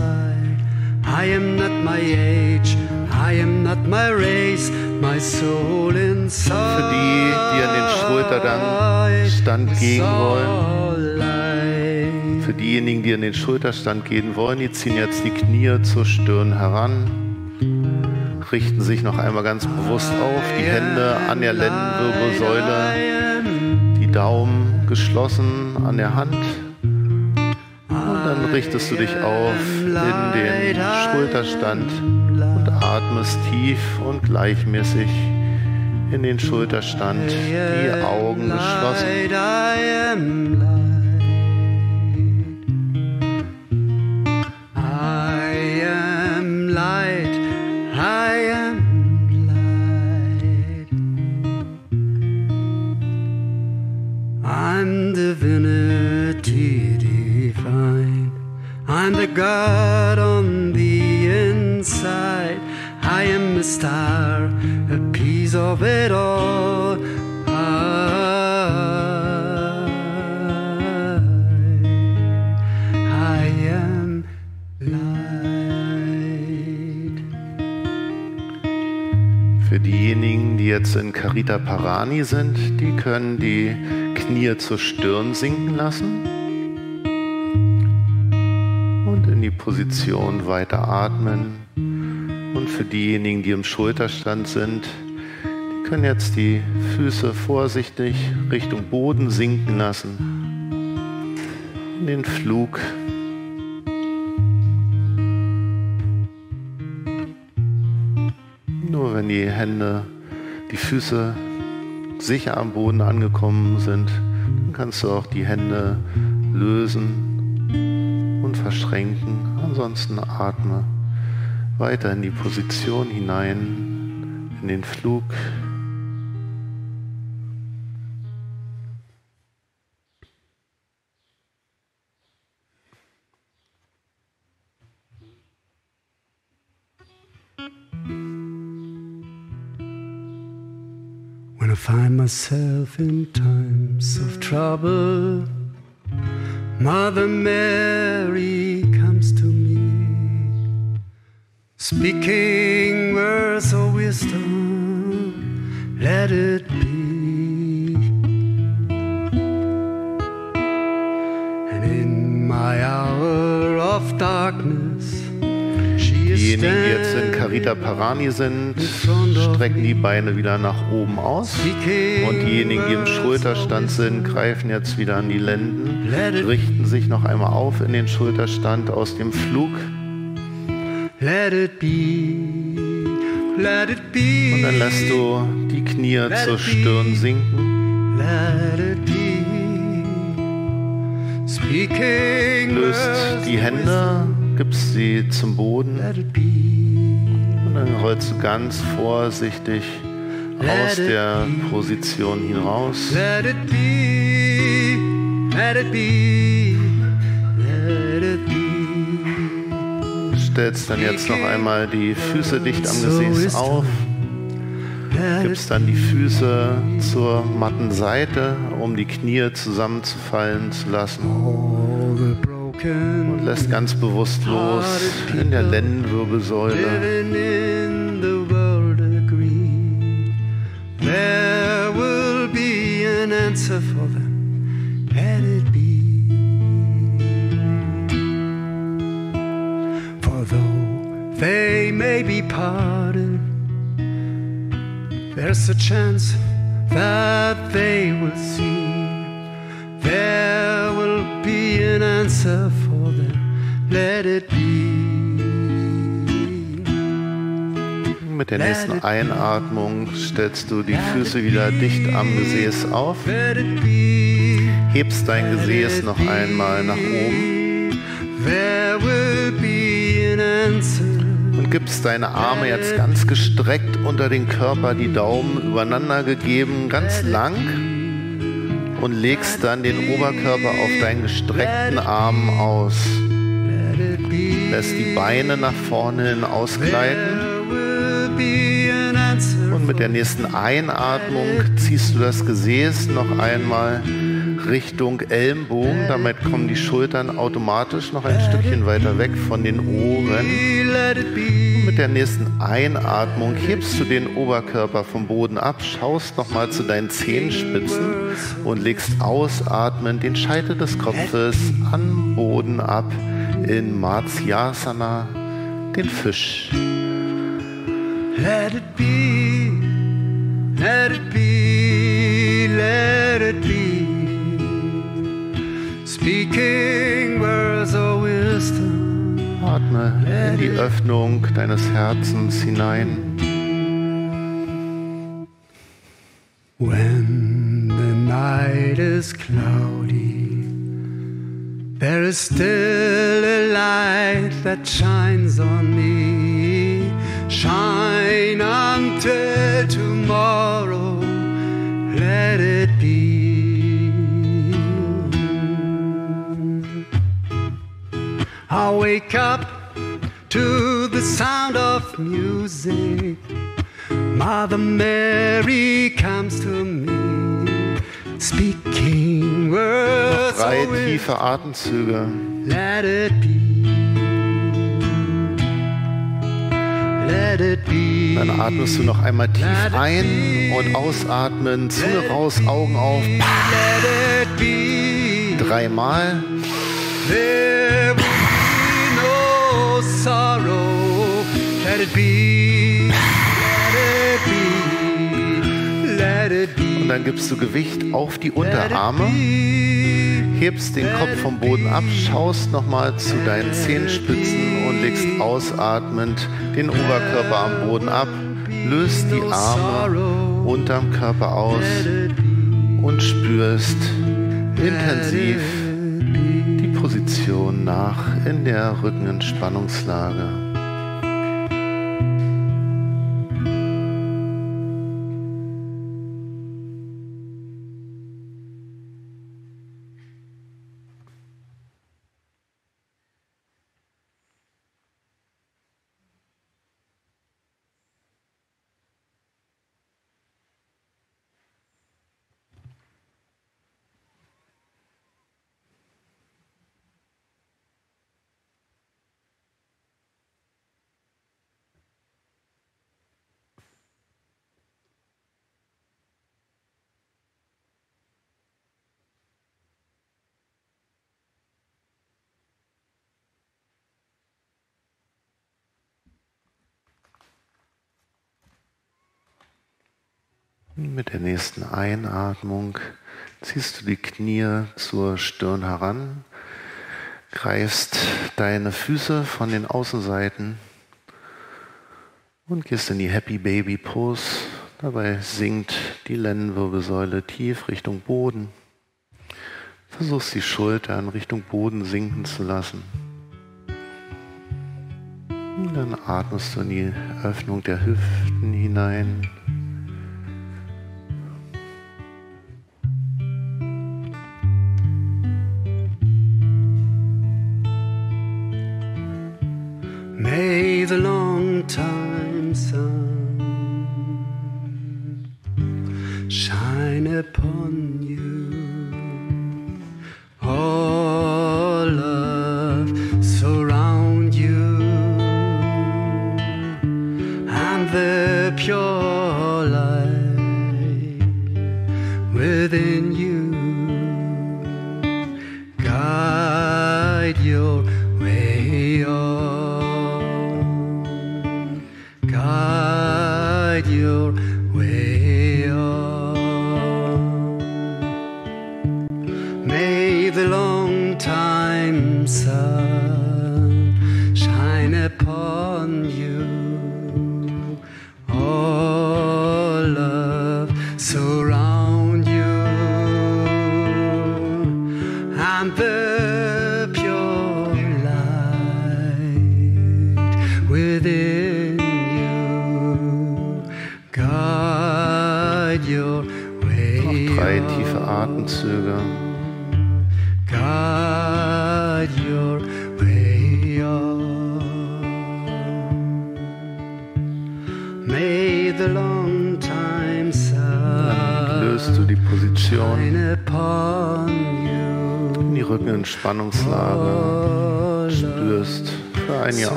I am not my age, I am not my race, my soul inside. Für die, die an den Schulterstand gehen wollen, für diejenigen, die an den Schulterstand gehen wollen, die ziehen jetzt die Knie zur Stirn heran richten sich noch einmal ganz bewusst auf, die Hände an der Lendenwirbelsäule, die Daumen geschlossen an der Hand. Und dann richtest du dich auf in den Schulterstand und atmest tief und gleichmäßig in den Schulterstand, die Augen geschlossen. God on the inside. I am a star, a piece of it all. I, am light. Für diejenigen, die jetzt in Carita Parani sind, die können die Knie zur Stirn sinken lassen. Position weiter atmen. Und für diejenigen, die im Schulterstand sind, die können jetzt die Füße vorsichtig Richtung Boden sinken lassen. In den Flug. Nur wenn die Hände, die Füße sicher am Boden angekommen sind, dann kannst du auch die Hände lösen und verschränken. Ansonsten atme weiter in die Position hinein, in den Flug. When I find myself in times of trouble, Mother Mary comes to me, speaking words of wisdom, let it Diejenigen, die jetzt in Carita Parani sind, strecken die Beine wieder nach oben aus. Und diejenigen, die im Schulterstand sind, greifen jetzt wieder an die Lenden, richten sich noch einmal auf in den Schulterstand aus dem Flug. Und dann lässt du die Knie zur Stirn sinken. Löst die Hände gibst sie zum Boden. Und dann rollst du ganz vorsichtig aus der Position hinaus. Let it be, let it be, let it be. Stellst dann jetzt noch einmal die Füße dicht am Gesäß auf, gibst dann die Füße zur matten Seite, um die Knie zusammenzufallen zu lassen und lässt ganz bewusst los in der Lendenwirbelsäule. There will be an answer for them. Let it be. For though they may be parted, there's a chance that they will see. There will be an answer der nächsten Einatmung stellst du die Füße wieder dicht am Gesäß auf. Hebst dein Gesäß noch einmal nach oben. gibst deine Arme jetzt ganz gestreckt unter den Körper, die Daumen übereinander gegeben, ganz lang und legst dann den Oberkörper auf deinen gestreckten Arm aus. Lässt die Beine nach vorne hin ausgleiten. Und mit der nächsten Einatmung ziehst du das Gesäß noch einmal Richtung Ellenbogen. Damit kommen die Schultern automatisch noch ein Stückchen weiter weg von den Ohren. Und mit der nächsten Einatmung hebst du den Oberkörper vom Boden ab, schaust nochmal zu deinen Zehenspitzen und legst ausatmend den Scheitel des Kopfes am Boden ab in Matsyasana, den Fisch. Let it be, let it be, let it be. Speaking words of wisdom. Atme in die Öffnung deines Herzens hinein. When the night is cloudy, there is still a light that shines on me. Shine until tomorrow, let it be. I wake up to the sound of music. Mother Mary comes to me, speaking words. Drei tiefe Atemzüge. Let it be. Dann atmest du noch einmal tief ein und ausatmen, Zunge raus, Augen auf. Dreimal. There will be no sorrow. Let it be. Dann gibst du Gewicht auf die Unterarme, hebst den Kopf vom Boden ab, schaust nochmal zu deinen Zehenspitzen und legst ausatmend den Oberkörper am Boden ab, löst die Arme unterm Körper aus und spürst intensiv die Position nach in der Rückenentspannungslage. Mit der nächsten Einatmung ziehst du die Knie zur Stirn heran, greifst deine Füße von den Außenseiten und gehst in die Happy Baby Pose. Dabei sinkt die Lendenwirbelsäule tief Richtung Boden. Versuchst die Schultern Richtung Boden sinken zu lassen. Und dann atmest du in die Öffnung der Hüften hinein.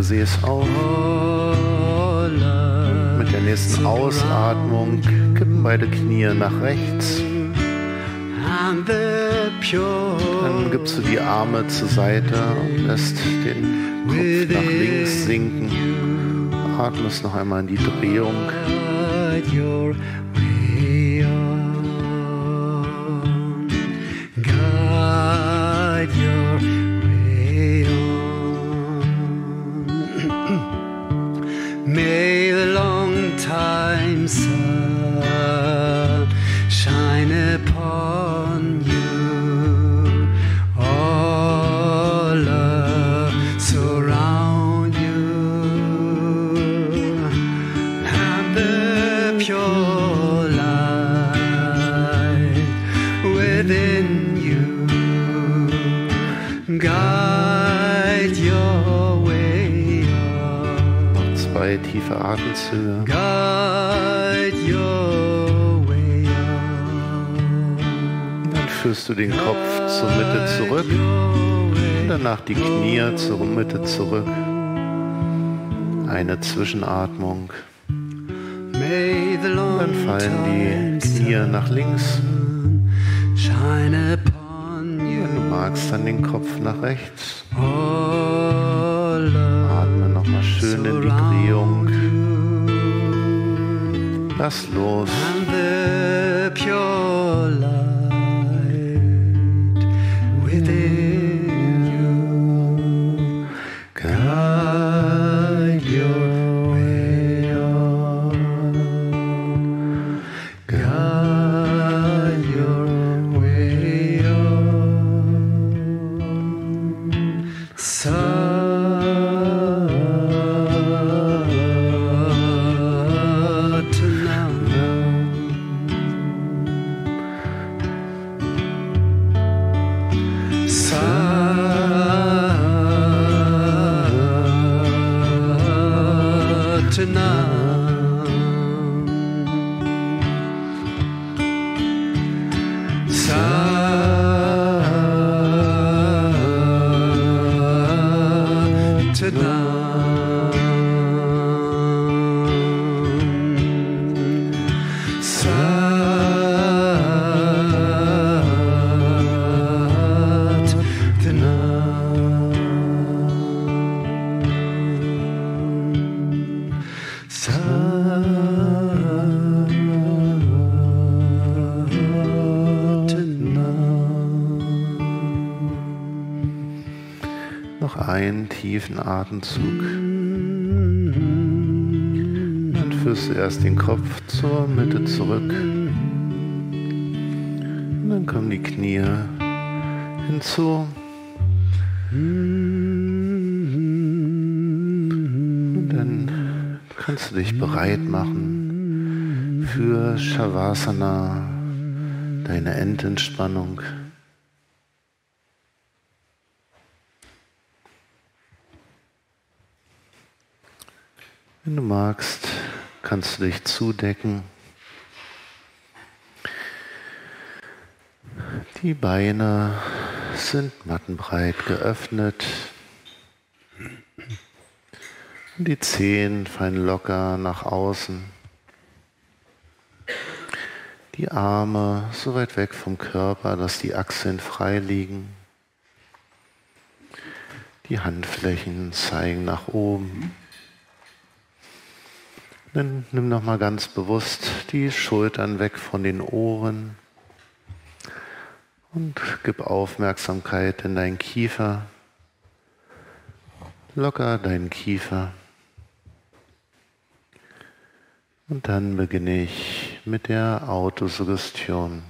Am Gesäß auf. Mit der nächsten Ausatmung kippen beide Knie nach rechts. Dann gibst du die Arme zur Seite und lässt den Kopf nach links sinken. Atmest noch einmal in die Drehung. Du den Kopf zur Mitte zurück. Danach die Knie zur Mitte zurück. Eine Zwischenatmung. Dann fallen die Knie nach links. Wenn du magst, dann den Kopf nach rechts. Atme nochmal schön in die Drehung. Lass los. Atemzug. Dann führst du erst den Kopf zur Mitte zurück. Und dann kommen die Knie hinzu. Und dann kannst du dich bereit machen für Shavasana, deine Endentspannung. Wenn du magst, kannst du dich zudecken. Die Beine sind mattenbreit geöffnet. Die Zehen fallen locker nach außen. Die Arme so weit weg vom Körper, dass die Achseln frei liegen. Die Handflächen zeigen nach oben. Dann nimm noch mal ganz bewusst die Schultern weg von den Ohren und gib Aufmerksamkeit in deinen Kiefer. Locker deinen Kiefer. Und dann beginne ich mit der Autosuggestion.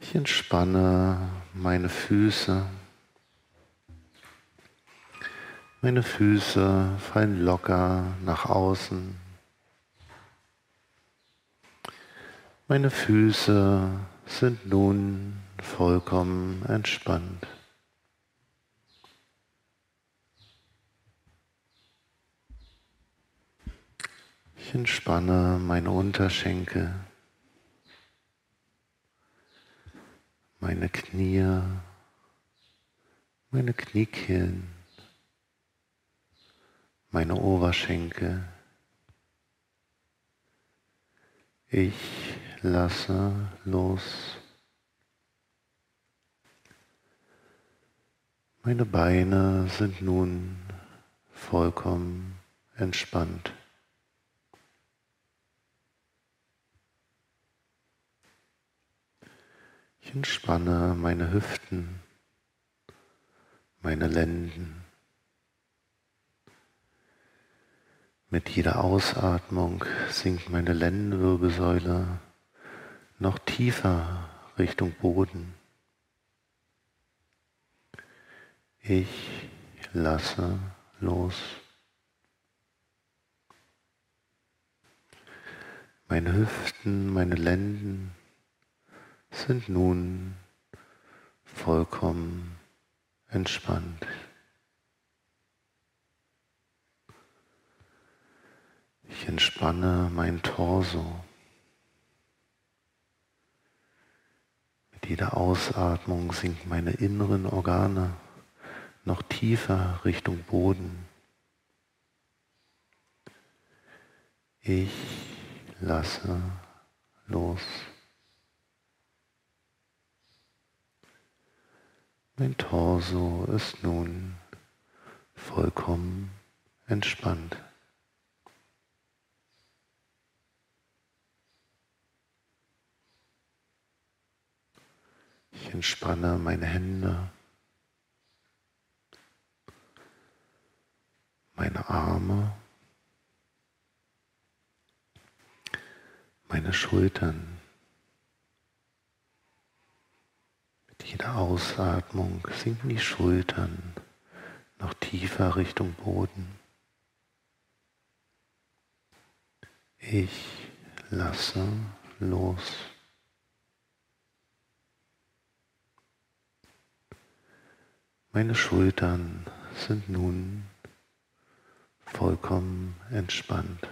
Ich entspanne meine Füße. Meine Füße fallen locker nach außen. Meine Füße sind nun vollkommen entspannt. Ich entspanne meine Unterschenkel, meine Knie, meine Kniekehlen, meine Oberschenkel. Ich lasse los. Meine Beine sind nun vollkommen entspannt. Ich entspanne meine Hüften, meine Lenden. Mit jeder Ausatmung sinkt meine Lendenwirbelsäule noch tiefer Richtung Boden. Ich lasse los. Meine Hüften, meine Lenden sind nun vollkommen entspannt. Ich entspanne mein Torso. Mit jeder Ausatmung sinken meine inneren Organe noch tiefer Richtung Boden. Ich lasse los. Mein Torso ist nun vollkommen entspannt. Ich entspanne meine Hände, meine Arme, meine Schultern. jeder Ausatmung sinken die Schultern noch tiefer Richtung Boden. Ich lasse los. Meine Schultern sind nun vollkommen entspannt.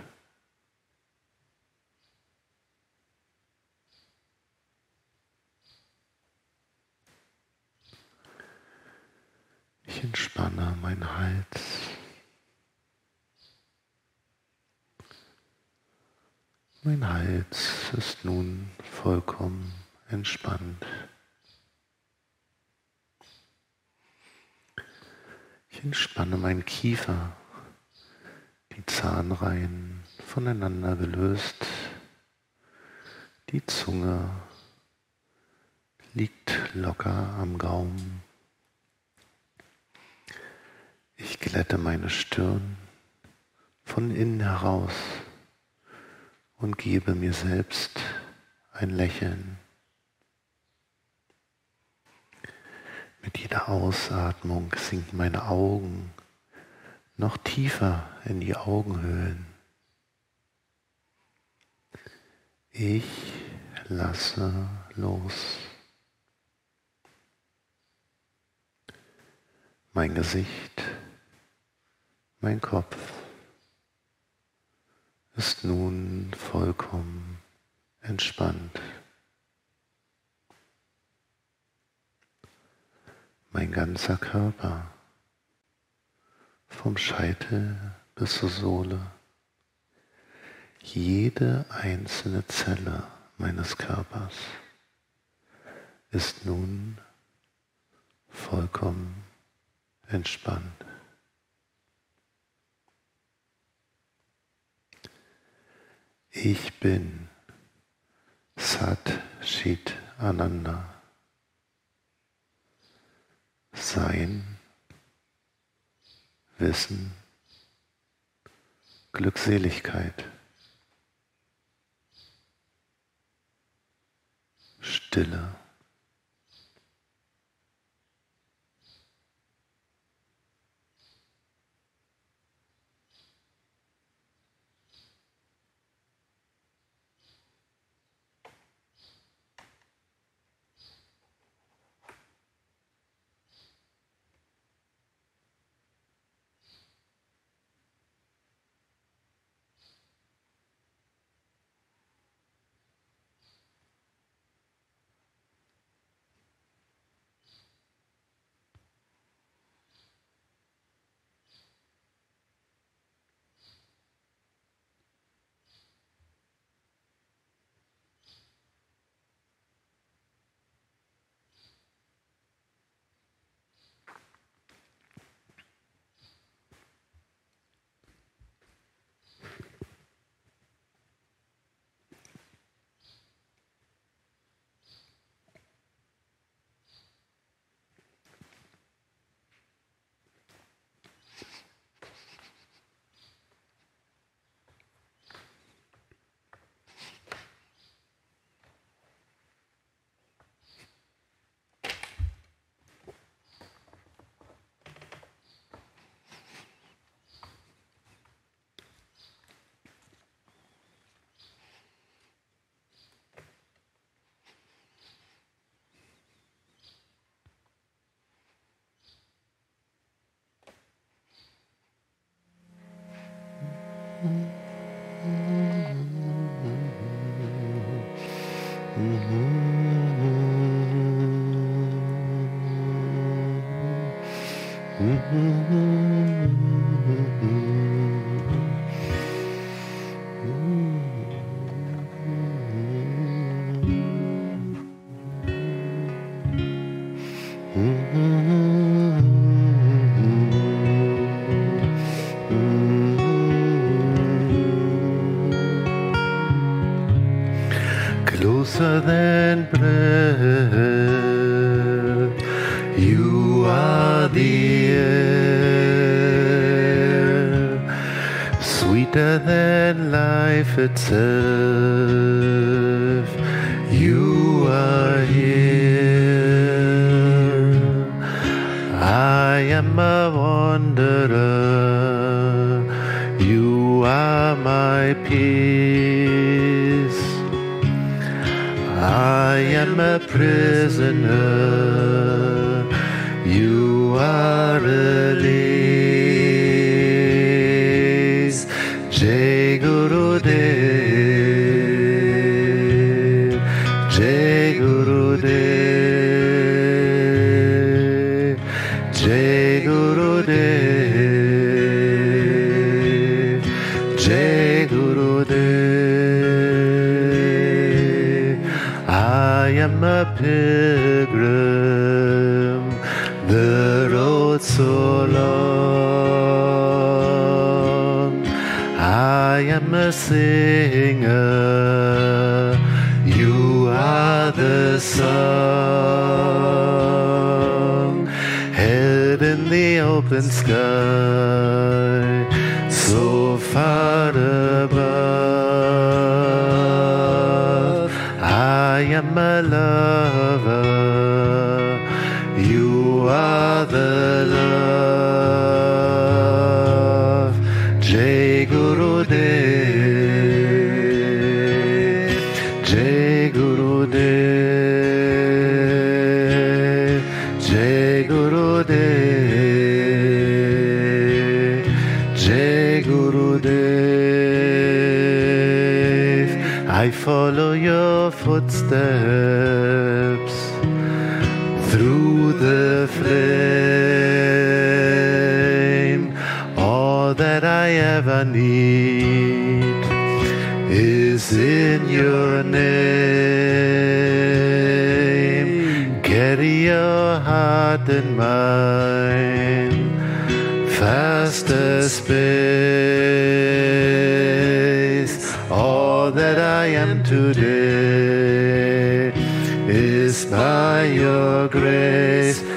Ich entspanne meinen Hals. Mein Hals ist nun vollkommen entspannt. Ich entspanne meinen Kiefer, die Zahnreihen voneinander gelöst, die Zunge liegt locker am Gaumen. Ich glätte meine Stirn von innen heraus und gebe mir selbst ein Lächeln. Mit jeder Ausatmung sinken meine Augen noch tiefer in die Augenhöhlen. Ich lasse los. Mein Gesicht mein Kopf ist nun vollkommen entspannt. Mein ganzer Körper, vom Scheitel bis zur Sohle, jede einzelne Zelle meines Körpers ist nun vollkommen entspannt. Ich bin Sat Shit Ananda. Sein, Wissen, Glückseligkeit, Stille. Than life itself. You are here. I am a wanderer. You are my peace. I am a prisoner. You are release. Pilgrim, the road so long. I am a singer, you are the song. Head in the open sky, so far above. I am a lover, follow your footsteps through the flame. All that I ever need is in your name. Carry your heart and mine fast as space that I am today. Is by your grace.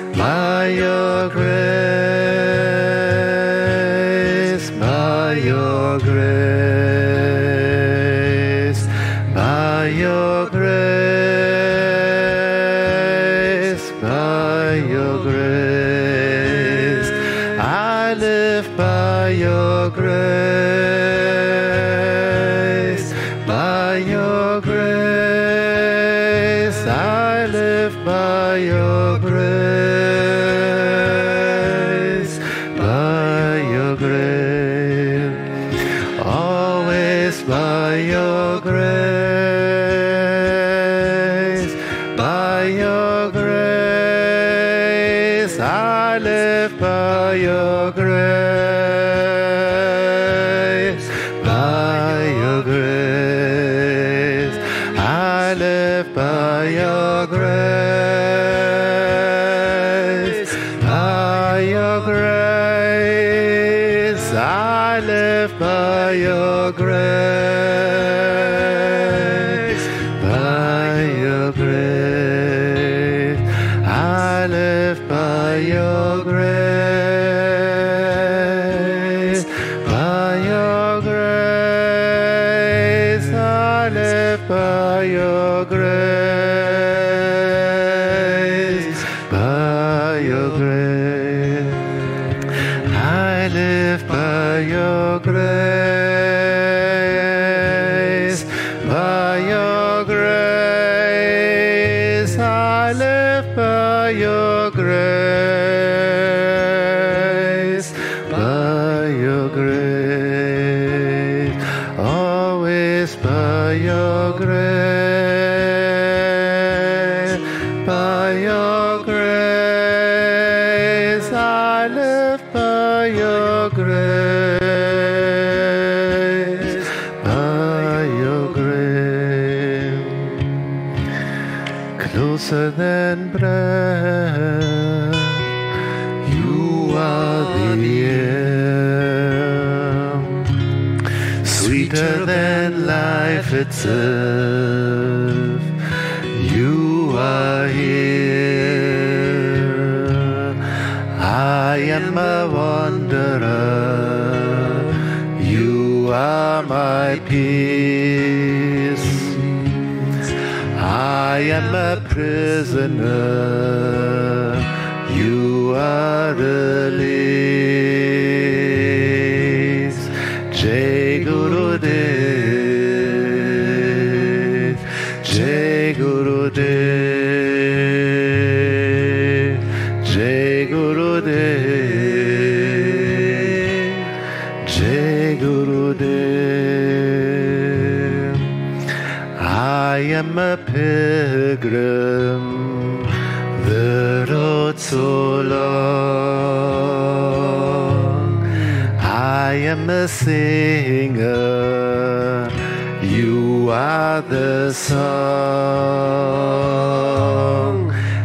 子。the singer, you are the song.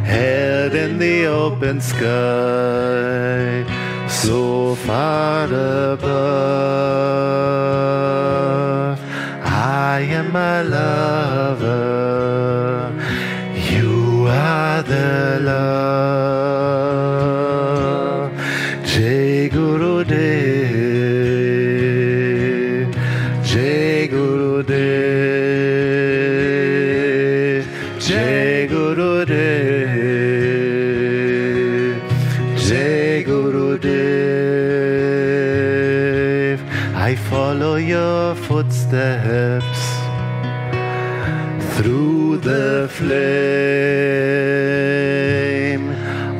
Held in the open sky, so far above. I am a lover. steps through the flame.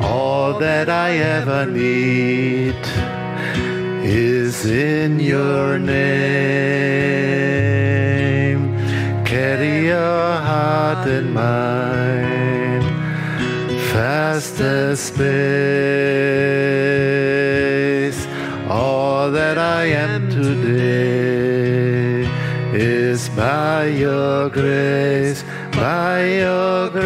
All that I ever need is in your name. Carry your heart in mine, fast as space. All that I am today by your grace, by your grace.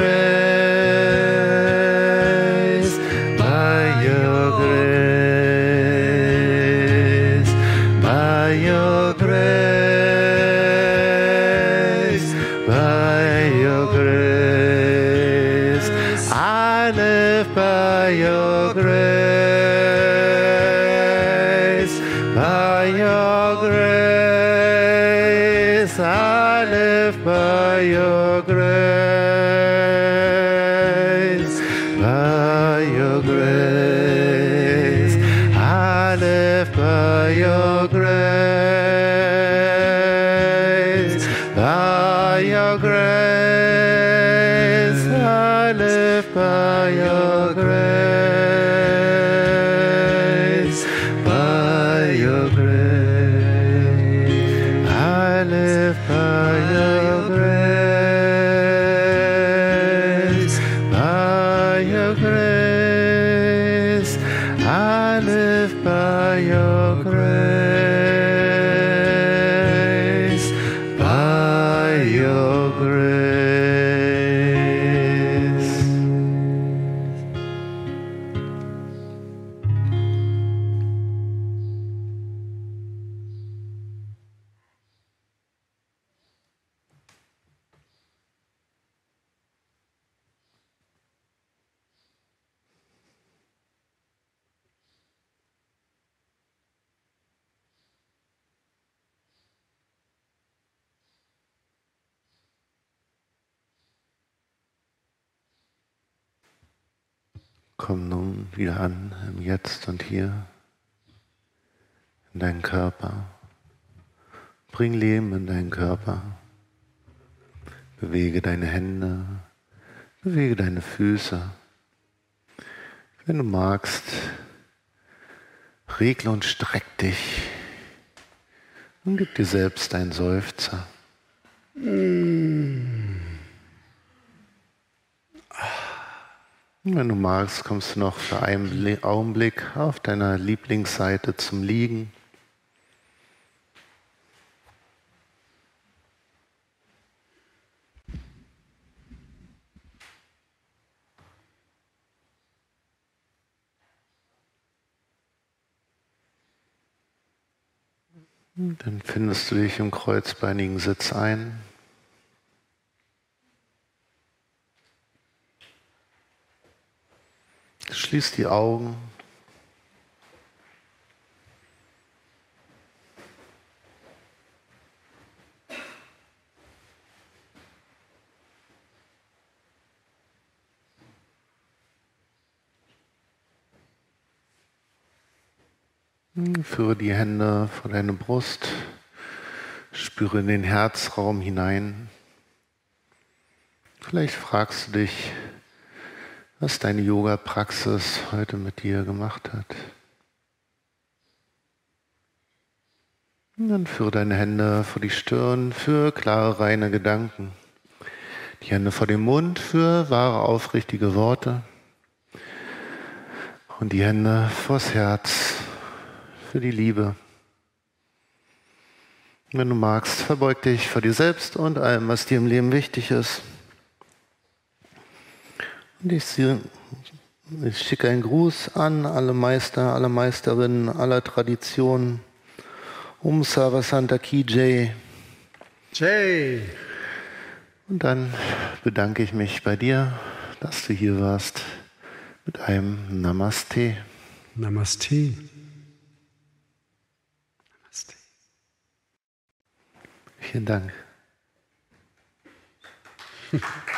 Komm nun wieder an im Jetzt und Hier, in deinen Körper. Bring Leben in deinen Körper. Bewege deine Hände, bewege deine Füße. Wenn du magst, regle und streck dich und gib dir selbst einen Seufzer. Und wenn du magst, kommst du noch für einen Bli- Augenblick auf deiner Lieblingsseite zum Liegen. Dann findest du dich im kreuzbeinigen Sitz ein. Schließ die Augen. Führe die Hände vor deine Brust. Spüre in den Herzraum hinein. Vielleicht fragst du dich, was deine Yoga-Praxis heute mit dir gemacht hat. Und dann führe deine Hände vor die Stirn für klare, reine Gedanken. Die Hände vor den Mund für wahre, aufrichtige Worte. Und die Hände vors Herz für die Liebe. Wenn du magst, verbeug dich vor dir selbst und allem, was dir im Leben wichtig ist. Und ich, ich schicke einen Gruß an alle Meister, alle Meisterinnen aller Traditionen. Um Savasanta Kijay. Jay. Und dann bedanke ich mich bei dir, dass du hier warst mit einem Namaste. Namaste. Namaste. Vielen Dank.